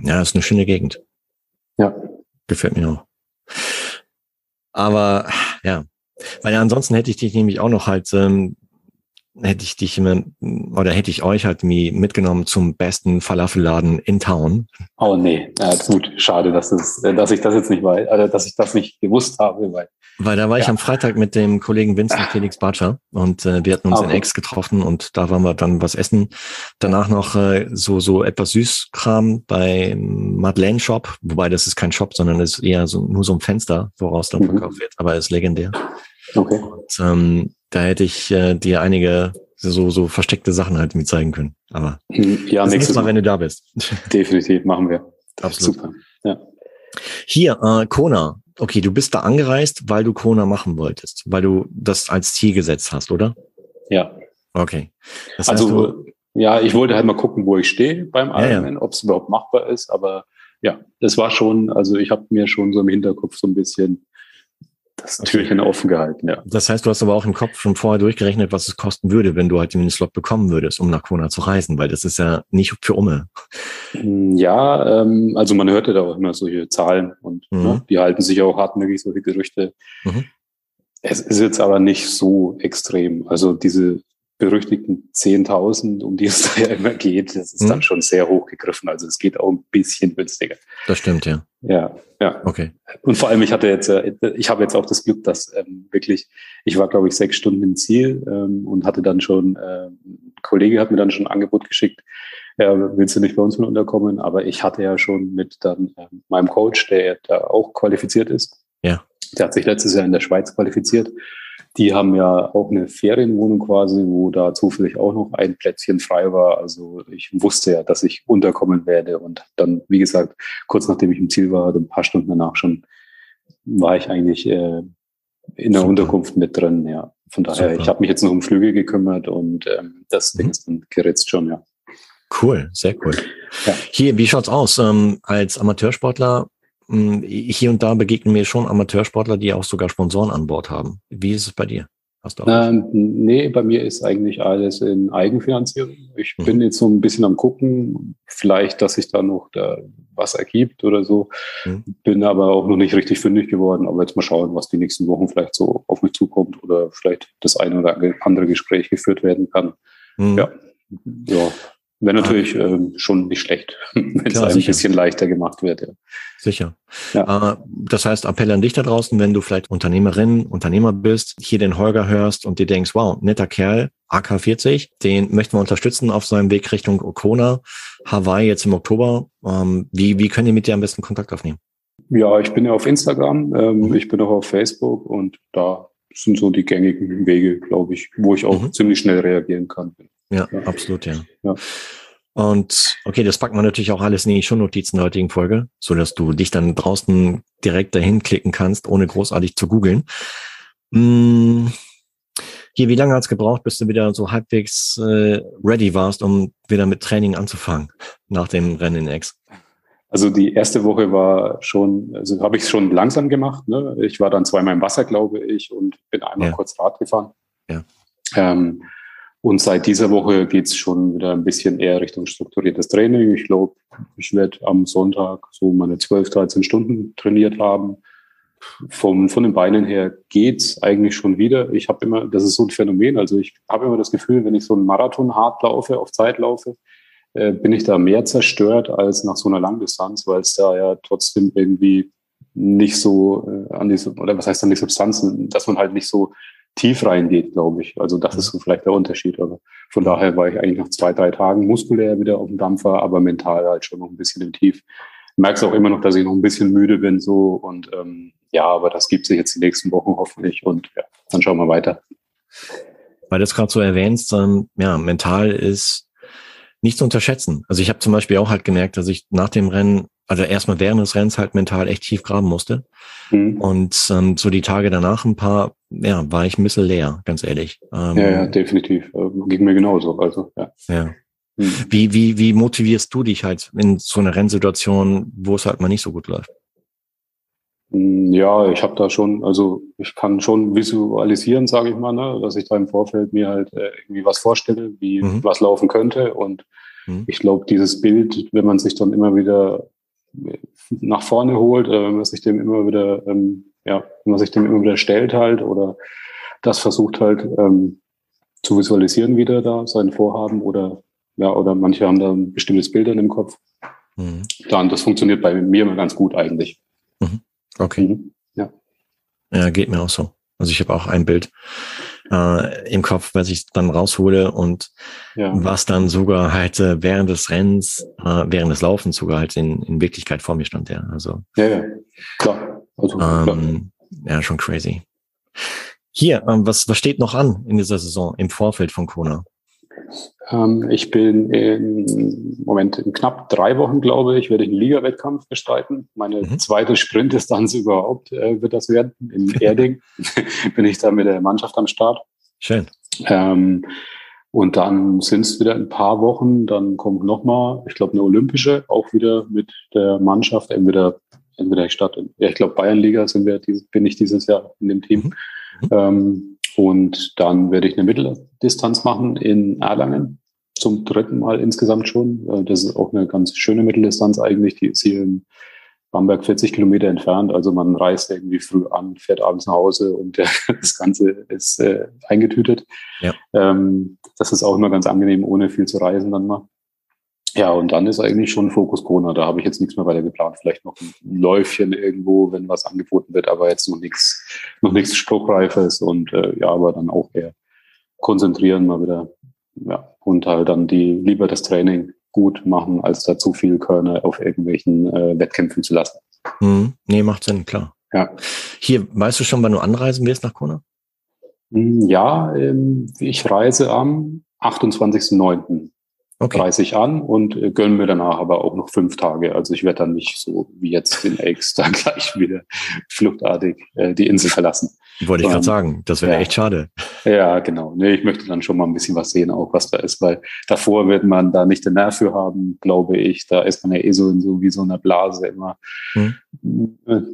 ja, ist eine schöne Gegend. Ja. Gefällt mir auch. Aber ja, weil ja, ansonsten hätte ich dich nämlich auch noch halt ähm, hätte ich dich oder hätte ich euch halt mitgenommen zum besten Falafelladen in Town. Oh nee, ja, gut, schade, dass, das, dass ich das jetzt nicht weiß, also dass ich das nicht gewusst habe, weil. Weil da war ja. ich am Freitag mit dem Kollegen Vincent Felix Barcher und äh, wir hatten uns okay. in Ex getroffen und da waren wir dann was essen. Danach noch äh, so so etwas Süßkram bei Madeleine Shop, wobei das ist kein Shop, sondern ist eher so nur so ein Fenster, woraus dann mhm. verkauft wird, aber ist legendär. Okay. Und, ähm, da hätte ich äh, dir einige so, so versteckte Sachen halt mit zeigen können. Aber hm, ja, das nächstes Mal, Mal, wenn du da bist. Definitiv, machen wir. Absolut. Super. Ja. Hier, äh, Kona. Okay, du bist da angereist, weil du Kona machen wolltest, weil du das als Ziel gesetzt hast, oder? Ja. Okay. Das heißt, also, ja, ich wollte halt mal gucken, wo ich stehe beim Ironman, ja, ja. ob es überhaupt machbar ist, aber ja, das war schon, also ich habe mir schon so im Hinterkopf so ein bisschen das Türchen okay. offen gehalten, ja. Das heißt, du hast aber auch im Kopf schon vorher durchgerechnet, was es kosten würde, wenn du halt den Slot bekommen würdest, um nach Kona zu reisen, weil das ist ja nicht für Umme. Hm, ja, ähm, also man hörte da auch immer solche Zahlen und mhm. ne, die halten sich auch hartnäckig, solche Gerüchte. Mhm. Es ist jetzt aber nicht so extrem. Also diese berüchtigten 10.000, um die es da ja immer geht, das ist hm. dann schon sehr hoch gegriffen. Also es geht auch ein bisschen günstiger. Das stimmt, ja. Ja, ja. Okay. Und vor allem, ich hatte jetzt, äh, ich habe jetzt auch das Glück, dass ähm, wirklich, ich war, glaube ich, sechs Stunden im Ziel ähm, und hatte dann schon, äh, ein Kollege hat mir dann schon ein Angebot geschickt, ja, willst du nicht bei uns mit unterkommen? Aber ich hatte ja schon mit dann äh, meinem Coach, der da auch qualifiziert ist. Ja. Der hat sich letztes Jahr in der Schweiz qualifiziert. Die haben ja auch eine Ferienwohnung quasi, wo da zufällig auch noch ein Plätzchen frei war. Also ich wusste ja, dass ich unterkommen werde. Und dann, wie gesagt, kurz nachdem ich im Ziel war, ein paar Stunden danach schon, war ich eigentlich äh, in der Super. Unterkunft mit drin. Ja, von daher, Super. ich habe mich jetzt noch um Flüge gekümmert und ähm, das mhm. Ding ist dann geritzt schon, ja. Cool, sehr cool. Ja. Hier, wie schaut's aus? Ähm, als Amateursportler hier und da begegnen mir schon Amateursportler, die auch sogar Sponsoren an Bord haben. Wie ist es bei dir? Hast du ähm, nee, bei mir ist eigentlich alles in Eigenfinanzierung. Ich mhm. bin jetzt so ein bisschen am gucken, vielleicht, dass sich da noch da was ergibt oder so. Mhm. Bin aber auch noch nicht richtig fündig geworden. Aber jetzt mal schauen, was die nächsten Wochen vielleicht so auf mich zukommt oder vielleicht das eine oder andere Gespräch geführt werden kann. Mhm. Ja. ja, Wäre natürlich ah. ähm, schon nicht schlecht, wenn es ein bisschen leichter gemacht wird. Ja. Sicher. Ja. Äh, das heißt, Appell an dich da draußen, wenn du vielleicht Unternehmerin, Unternehmer bist, hier den Holger hörst und dir denkst, wow, netter Kerl, AK40, den möchten wir unterstützen auf seinem Weg Richtung Okona, Hawaii jetzt im Oktober. Ähm, wie, wie können die mit dir am besten Kontakt aufnehmen? Ja, ich bin ja auf Instagram, ähm, mhm. ich bin auch auf Facebook und da sind so die gängigen Wege, glaube ich, wo ich auch mhm. ziemlich schnell reagieren kann. Ja, absolut, ja. ja. Und okay, das packt man natürlich auch alles in die Shownotizen der heutigen Folge, so dass du dich dann draußen direkt dahin klicken kannst, ohne großartig zu googeln. Hm, hier, wie lange hat's gebraucht, bis du wieder so halbwegs äh, ready warst, um wieder mit Training anzufangen nach dem Rennen in X? Also die erste Woche war schon, also habe ich es schon langsam gemacht. Ne? Ich war dann zweimal im Wasser, glaube ich, und bin einmal ja. kurz Rad gefahren. Ja. Ähm, und seit dieser Woche geht's schon wieder ein bisschen eher Richtung strukturiertes Training. Ich glaube, ich werde am Sonntag so meine 12, 13 Stunden trainiert haben. Vom, von den Beinen her geht's eigentlich schon wieder. Ich habe immer, das ist so ein Phänomen, also ich habe immer das Gefühl, wenn ich so einen Marathon hart laufe, auf Zeit laufe, äh, bin ich da mehr zerstört als nach so einer Langdistanz, weil es da ja trotzdem irgendwie nicht so äh, an die, oder was heißt dann die Substanzen, dass man halt nicht so tief reingeht, glaube ich. Also das ist so vielleicht der Unterschied. Aber von daher war ich eigentlich nach zwei, drei Tagen muskulär wieder auf dem Dampfer, aber mental halt schon noch ein bisschen im Tief. Ich merke es auch immer noch, dass ich noch ein bisschen müde bin so und ähm, ja, aber das gibt sich jetzt die nächsten Wochen hoffentlich und ja, dann schauen wir weiter. Weil du es gerade so erwähnst, ähm, ja, mental ist nicht zu unterschätzen. Also ich habe zum Beispiel auch halt gemerkt, dass ich nach dem Rennen, also erstmal während des Rennens halt mental echt tief graben musste. Mhm. Und ähm, so die Tage danach ein paar, ja, war ich ein bisschen leer, ganz ehrlich. Ähm, ja, ja, definitiv. Äh, ging mir genauso. Also, ja. ja. Mhm. Wie, wie, wie motivierst du dich halt in so einer Rennsituation, wo es halt mal nicht so gut läuft? Hm, ja, ich habe da schon, also ich kann schon visualisieren, sage ich mal, ne, dass ich da im Vorfeld mir halt äh, irgendwie was vorstelle, wie mhm. was laufen könnte. Und mhm. ich glaube, dieses Bild, wenn man sich dann immer wieder nach vorne holt, äh, wenn man sich dem immer wieder, ähm, ja, wenn man sich dem immer wieder stellt halt oder das versucht halt ähm, zu visualisieren wieder da, sein Vorhaben oder ja, oder manche haben da ein bestimmtes Bild in im Kopf. Mhm. Dann, das funktioniert bei mir immer ganz gut eigentlich. Mhm. Okay. Mhm. Ja. Ja, geht mir auch so. Also ich habe auch ein Bild äh, im Kopf, was ich dann raushole und ja. was dann sogar halt äh, während des Rennens, äh, während des Laufens sogar halt in, in Wirklichkeit vor mir stand, ja. Also ja, ja. klar. Also, ähm, klar. Ja, schon crazy. Hier, ähm, was, was steht noch an in dieser Saison im Vorfeld von Kona? Ähm, ich bin im Moment in knapp drei Wochen, glaube ich, werde ich einen Liga-Wettkampf bestreiten. Meine mhm. zweite Sprintdistanz überhaupt äh, wird das werden. In Erding bin ich da mit der Mannschaft am Start. Schön. Ähm, und dann sind es wieder ein paar Wochen. Dann kommt nochmal, ich glaube, eine olympische, auch wieder mit der Mannschaft. Entweder, entweder ich starte, ja, ich glaube, Bayernliga sind wir, bin ich dieses Jahr in dem Team. Mhm. Mhm. Ähm, und dann werde ich eine Mitteldistanz machen in Erlangen. Zum dritten Mal insgesamt schon. Äh, das ist auch eine ganz schöne Mitteldistanz eigentlich. Die ist hier in Bamberg 40 Kilometer entfernt. Also man reist irgendwie früh an, fährt abends nach Hause und das Ganze ist äh, eingetütet. Ja. Ähm, das ist auch immer ganz angenehm, ohne viel zu reisen dann mal. Ja, und dann ist eigentlich schon Fokus Corona. Da habe ich jetzt nichts mehr weiter geplant. Vielleicht noch ein Läufchen irgendwo, wenn was angeboten wird, aber jetzt noch nichts, noch nichts Spruchreifes und äh, ja, aber dann auch eher konzentrieren mal wieder. Ja, und halt dann die lieber das Training gut machen, als da zu viel Körner auf irgendwelchen äh, Wettkämpfen zu lassen. Mhm. Nee, macht Sinn, klar. Ja. Hier, weißt du schon, wann du anreisen wirst nach Kona? Hm, ja, ähm, ich reise am 28.09 okay. 30 an und äh, gönne mir danach aber auch noch fünf Tage. Also ich werde dann nicht so wie jetzt in Aix dann gleich wieder fluchtartig äh, die Insel verlassen. Wollte ich gerade sagen, das wäre ja. echt schade. Ja, genau. Nee, ich möchte dann schon mal ein bisschen was sehen, auch was da ist, weil davor wird man da nicht den Nerv für haben, glaube ich. Da ist man ja eh so in so wie so einer Blase immer. Hm.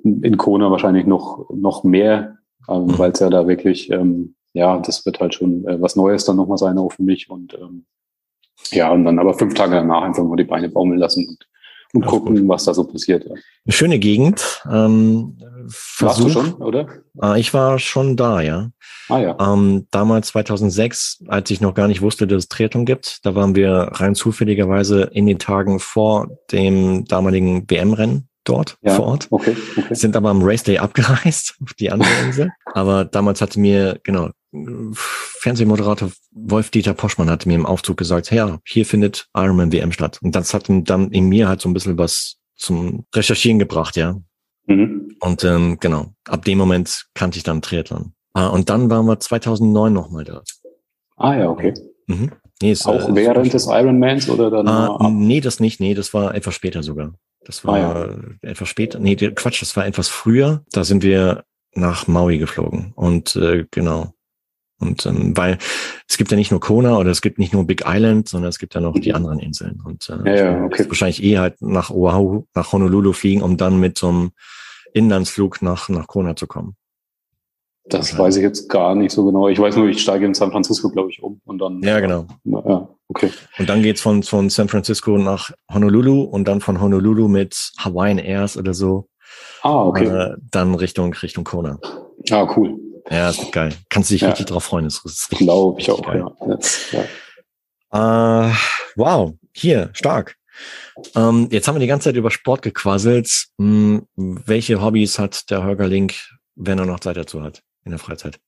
In Kona wahrscheinlich noch, noch mehr, ähm, hm. weil es ja da wirklich, ähm, ja, das wird halt schon äh, was Neues dann nochmal sein, auch für mich. Und ähm, ja, und dann aber fünf Tage danach einfach mal die Beine baumeln lassen und, und gucken, gut. was da so passiert. Ja. Eine schöne Gegend. Ähm, Versuch, Warst du schon, oder? Äh, ich war schon da, ja. Ah ja. Ähm, damals 2006, als ich noch gar nicht wusste, dass es Triathlon gibt, da waren wir rein zufälligerweise in den Tagen vor dem damaligen WM-Rennen dort ja, vor Ort. Okay, okay. Sind aber am Race Day abgereist auf die andere Insel. aber damals hatte mir, genau, Fernsehmoderator Wolf-Dieter Poschmann hatte mir im Aufzug gesagt, ja, hier findet Ironman WM statt. Und das hat dann in mir halt so ein bisschen was zum Recherchieren gebracht, ja. Mhm. Und ähm, genau, ab dem Moment kannte ich dann Triathlon. Ah, und dann waren wir 2009 nochmal dort. Ah ja, okay. Mhm. Nee, ist, auch äh, während des Ironmans oder dann? Äh, nee, das nicht. Nee, das war etwas später sogar. Das war ah, ja. etwas später. Nee, Quatsch, das war etwas früher. Da sind wir nach Maui geflogen. Und äh, genau. Und ähm, weil es gibt ja nicht nur Kona oder es gibt nicht nur Big Island, sondern es gibt ja noch die anderen Inseln. Und äh, ja, ja, okay. wahrscheinlich eh halt nach Oahu, nach Honolulu fliegen, um dann mit so einem Inlandsflug nach, nach Kona zu kommen. Das weiß ich jetzt gar nicht so genau. Ich weiß nur, ich steige in San Francisco, glaube ich, um und dann. Ja, genau. Ja, okay. Und dann geht's von, von San Francisco nach Honolulu und dann von Honolulu mit Hawaiian Airs oder so. Ah, okay. Äh, dann Richtung, Richtung Kona. Ah, cool. Ja, ist geil. Kannst du dich ja. richtig drauf freuen. Das ist Glaube ich auch, geil. ja. ja. Äh, wow, hier, stark. Ähm, jetzt haben wir die ganze Zeit über Sport gequasselt. Hm, welche Hobbys hat der Holger Link, wenn er noch Zeit dazu hat? in der Freizeit?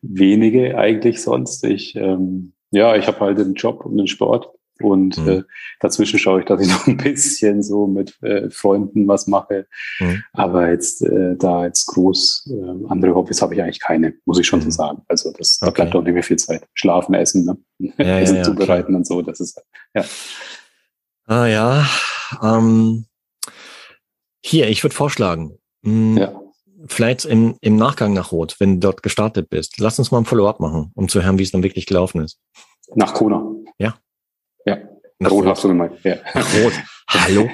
Wenige eigentlich sonst. Ich, ähm, ja, ich habe halt den Job und den Sport und mhm. äh, dazwischen schaue ich, dass ich noch ein bisschen so mit äh, Freunden was mache. Mhm. Aber jetzt äh, da jetzt groß äh, andere Hobbys habe ich eigentlich keine, muss ich schon mhm. so sagen. Also das okay. da bleibt auch nicht mehr viel Zeit. Schlafen, essen, ne? Ja, essen ja, zubereiten klar. und so. Das ist ja. Ah ja. Ähm, hier, ich würde vorschlagen. Mh, hm, ja vielleicht im, im Nachgang nach Rot, wenn du dort gestartet bist, lass uns mal ein Follow-up machen, um zu hören, wie es dann wirklich gelaufen ist. Nach Kona. Ja. Ja. Nach Rot, hast du gemeint. Ja. Nach Rot. Hallo?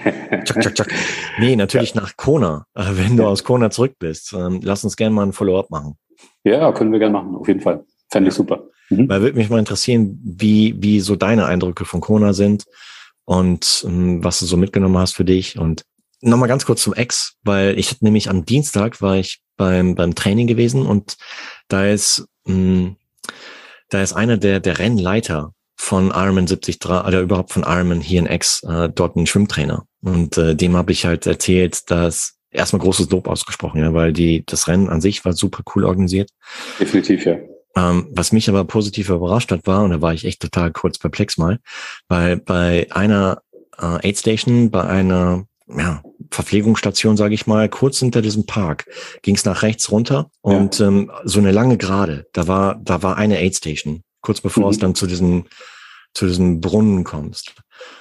Tschak, tschak, tschak. Nee, natürlich ja. nach Kona, äh, wenn du aus Kona zurück bist. Ähm, lass uns gerne mal ein Follow-up machen. Ja, können wir gerne machen, auf jeden Fall. Fände ich super. Mhm. Weil würde mich mal interessieren, wie, wie so deine Eindrücke von Kona sind und ähm, was du so mitgenommen hast für dich und nochmal ganz kurz zum Ex, weil ich hatte nämlich am Dienstag war ich beim, beim Training gewesen und da ist, mh, hm, da ist einer der, der Rennleiter von Ironman 73 oder überhaupt von Ironman hier in X äh, dort ein Schwimmtrainer. Und äh, dem habe ich halt erzählt, dass erstmal großes Lob ausgesprochen, ja, weil die das Rennen an sich war super cool organisiert. Definitiv, ja. Ähm, was mich aber positiv überrascht hat, war, und da war ich echt total kurz perplex mal, weil bei einer äh, Aid Station, bei einer ja, Verpflegungsstation, sage ich mal, kurz hinter diesem Park ging es nach rechts runter und ja. ähm, so eine lange Gerade. Da war da war eine Aid Station, kurz bevor mhm. es dann zu diesem zu diesem Brunnen kommst.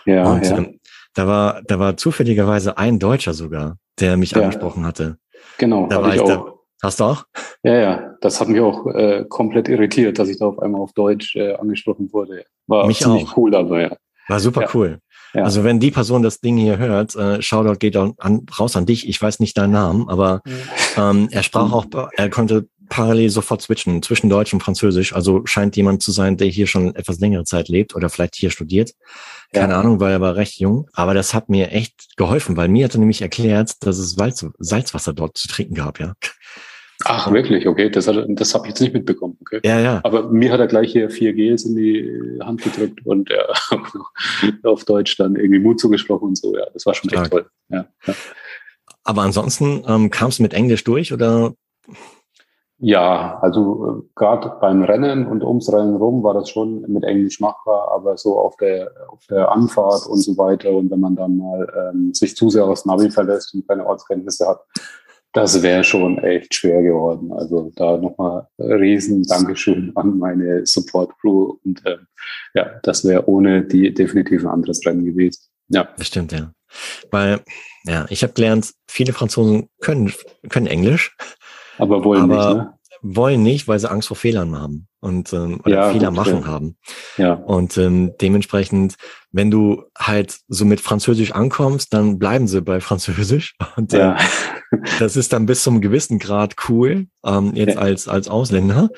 Ja, und ja. Ähm, da war da war zufälligerweise ein Deutscher sogar, der mich ja. angesprochen hatte. Genau, da war ich, auch. Da, Hast du auch? Ja, ja, das hat mich auch äh, komplett irritiert, dass ich da auf einmal auf Deutsch äh, angesprochen wurde. War mich ziemlich auch. cool, aber ja. War super ja. cool. Ja. Also wenn die Person das Ding hier hört, äh, Shoutout geht an, an, raus an dich. Ich weiß nicht deinen Namen, aber ähm, er sprach auch, er konnte parallel sofort switchen zwischen Deutsch und Französisch. Also scheint jemand zu sein, der hier schon etwas längere Zeit lebt oder vielleicht hier studiert. Keine ja. Ahnung, weil er war recht jung. Aber das hat mir echt geholfen, weil mir hat er nämlich erklärt, dass es Salz, Salzwasser dort zu trinken gab, ja. Ach, wirklich? Okay, das, hat, das habe ich jetzt nicht mitbekommen. Okay. Ja, ja. Aber mir hat er gleich hier vier Gels in die Hand gedrückt und er äh, auf Deutsch dann irgendwie Mut zugesprochen und so. Ja, das war schon Stark. echt toll. Ja, ja. Aber ansonsten ähm, kam es mit Englisch durch oder? Ja, also äh, gerade beim Rennen und ums Rennen rum war das schon mit Englisch machbar, aber so auf der auf der Anfahrt und so weiter und wenn man dann mal ähm, sich zu sehr aus Navi verlässt und keine Ortskenntnisse hat, das wäre schon echt schwer geworden. Also da nochmal riesen Dankeschön an meine Support-Crew. Und äh, ja, das wäre ohne die definitiv ein anderes Rennen gewesen. Ja. Das stimmt, ja. Weil, ja, ich habe gelernt, viele Franzosen können, können Englisch. Aber wollen aber nicht, ne? Wollen nicht, weil sie Angst vor Fehlern haben und ähm, oder ja, Fehler gut, machen ja. haben. Ja. Und ähm, dementsprechend, wenn du halt so mit Französisch ankommst, dann bleiben sie bei Französisch. Und äh, ja. das ist dann bis zum gewissen Grad cool, ähm, jetzt ja. als, als Ausländer.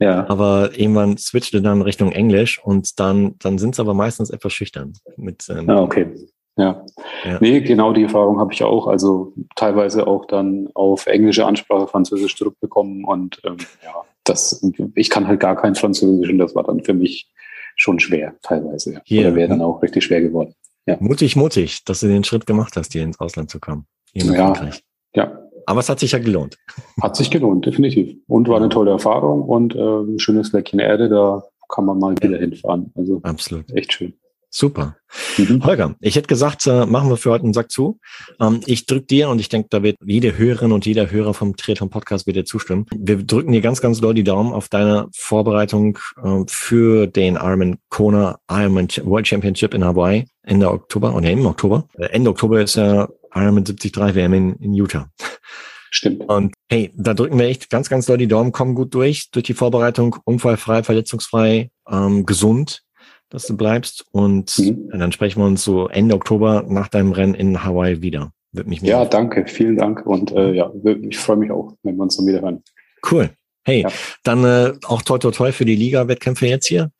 Ja. Aber irgendwann switchte dann Richtung Englisch und dann, dann sind sie aber meistens etwas schüchtern. Mit, ähm, ah, okay. Ja. ja. Nee, genau die Erfahrung habe ich auch. Also teilweise auch dann auf englische Ansprache Französisch zurückbekommen und ähm, ja, das, ich kann halt gar kein Französisch und das war dann für mich schon schwer, teilweise. Hier, Oder wäre dann auch richtig schwer geworden. Ja. Mutig, mutig, dass du den Schritt gemacht hast, hier ins Ausland zu kommen. ja, ja. Aber es hat sich ja gelohnt. Hat sich gelohnt, definitiv. Und war eine tolle Erfahrung und äh, ein schönes Fleckchen Erde, da kann man mal wieder hinfahren. Also Absolut. echt schön. Super. Mhm. Holger, ich hätte gesagt, äh, machen wir für heute einen Sack zu. Ähm, ich drücke dir und ich denke, da wird jede Hörerin und jeder Hörer vom Triathlon Podcast wird dir zustimmen. Wir drücken dir ganz, ganz doll die Daumen auf deine Vorbereitung äh, für den Ironman Kona Ironman World Championship in Hawaii Ende Oktober oder im Oktober. Äh, Ende Oktober ist ja Ironman 73 WM in, in Utah. Stimmt. Und hey, da drücken wir echt ganz, ganz doll die Daumen, kommen gut durch, durch die Vorbereitung, unfallfrei, verletzungsfrei, ähm, gesund, dass du bleibst. Und mhm. dann sprechen wir uns so Ende Oktober nach deinem Rennen in Hawaii wieder. Wird mich ja, danke, vielen Dank. Und äh, ja, ich freue mich auch, wenn wir uns dann wieder hören. Cool. Hey, ja. dann äh, auch toi toi toi für die Liga-Wettkämpfe jetzt hier.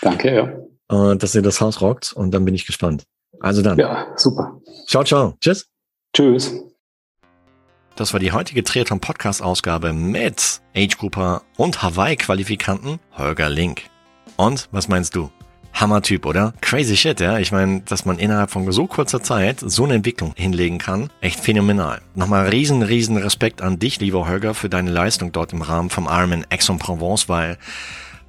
Danke, ja. Äh, dass ihr das Haus rockt und dann bin ich gespannt. Also dann. Ja, super. Ciao, ciao. Tschüss. Tschüss. Das war die heutige Triathlon Podcast Ausgabe mit Age Grouper und Hawaii Qualifikanten Holger Link. Und was meinst du? Hammer-Typ, oder? Crazy shit, ja. Ich meine, dass man innerhalb von so kurzer Zeit so eine Entwicklung hinlegen kann, echt phänomenal. Nochmal riesen, riesen Respekt an dich, lieber Holger, für deine Leistung dort im Rahmen vom Ironman Aix-en-Provence, weil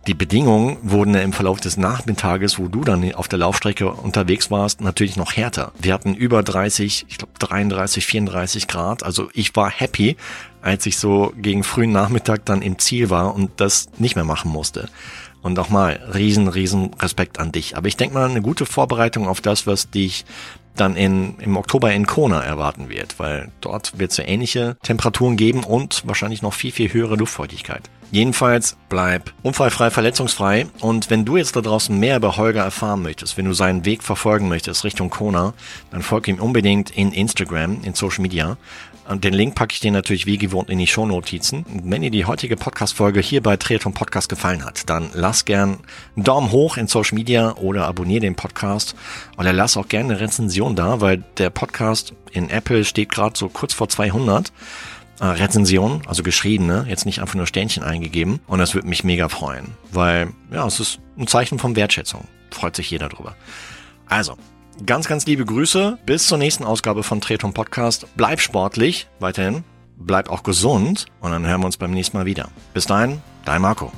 die Bedingungen wurden im Verlauf des Nachmittages, wo du dann auf der Laufstrecke unterwegs warst, natürlich noch härter. Wir hatten über 30, ich glaube 33, 34 Grad. Also ich war happy, als ich so gegen frühen Nachmittag dann im Ziel war und das nicht mehr machen musste. Und nochmal, riesen, riesen Respekt an dich. Aber ich denke mal, eine gute Vorbereitung auf das, was dich dann in, im Oktober in Kona erwarten wird, weil dort wird es ja ähnliche Temperaturen geben und wahrscheinlich noch viel, viel höhere Luftfeuchtigkeit. Jedenfalls bleib unfallfrei, verletzungsfrei. Und wenn du jetzt da draußen mehr über Holger erfahren möchtest, wenn du seinen Weg verfolgen möchtest Richtung Kona, dann folg ihm unbedingt in Instagram, in Social Media. Und den Link packe ich dir natürlich wie gewohnt in die Shownotizen. Wenn dir die heutige Podcast-Folge hier bei Triathlon Podcast gefallen hat, dann lass gern einen Daumen hoch in Social Media oder abonniere den Podcast. Oder lass auch gerne eine Rezension da, weil der Podcast in Apple steht gerade so kurz vor 200 äh, Rezensionen, also geschriebene, jetzt nicht einfach nur Sternchen eingegeben. Und das würde mich mega freuen, weil ja, es ist ein Zeichen von Wertschätzung. Freut sich jeder drüber. Also, ganz, ganz liebe Grüße. Bis zur nächsten Ausgabe von Tretum Podcast. Bleib sportlich weiterhin, bleib auch gesund und dann hören wir uns beim nächsten Mal wieder. Bis dahin, dein Marco.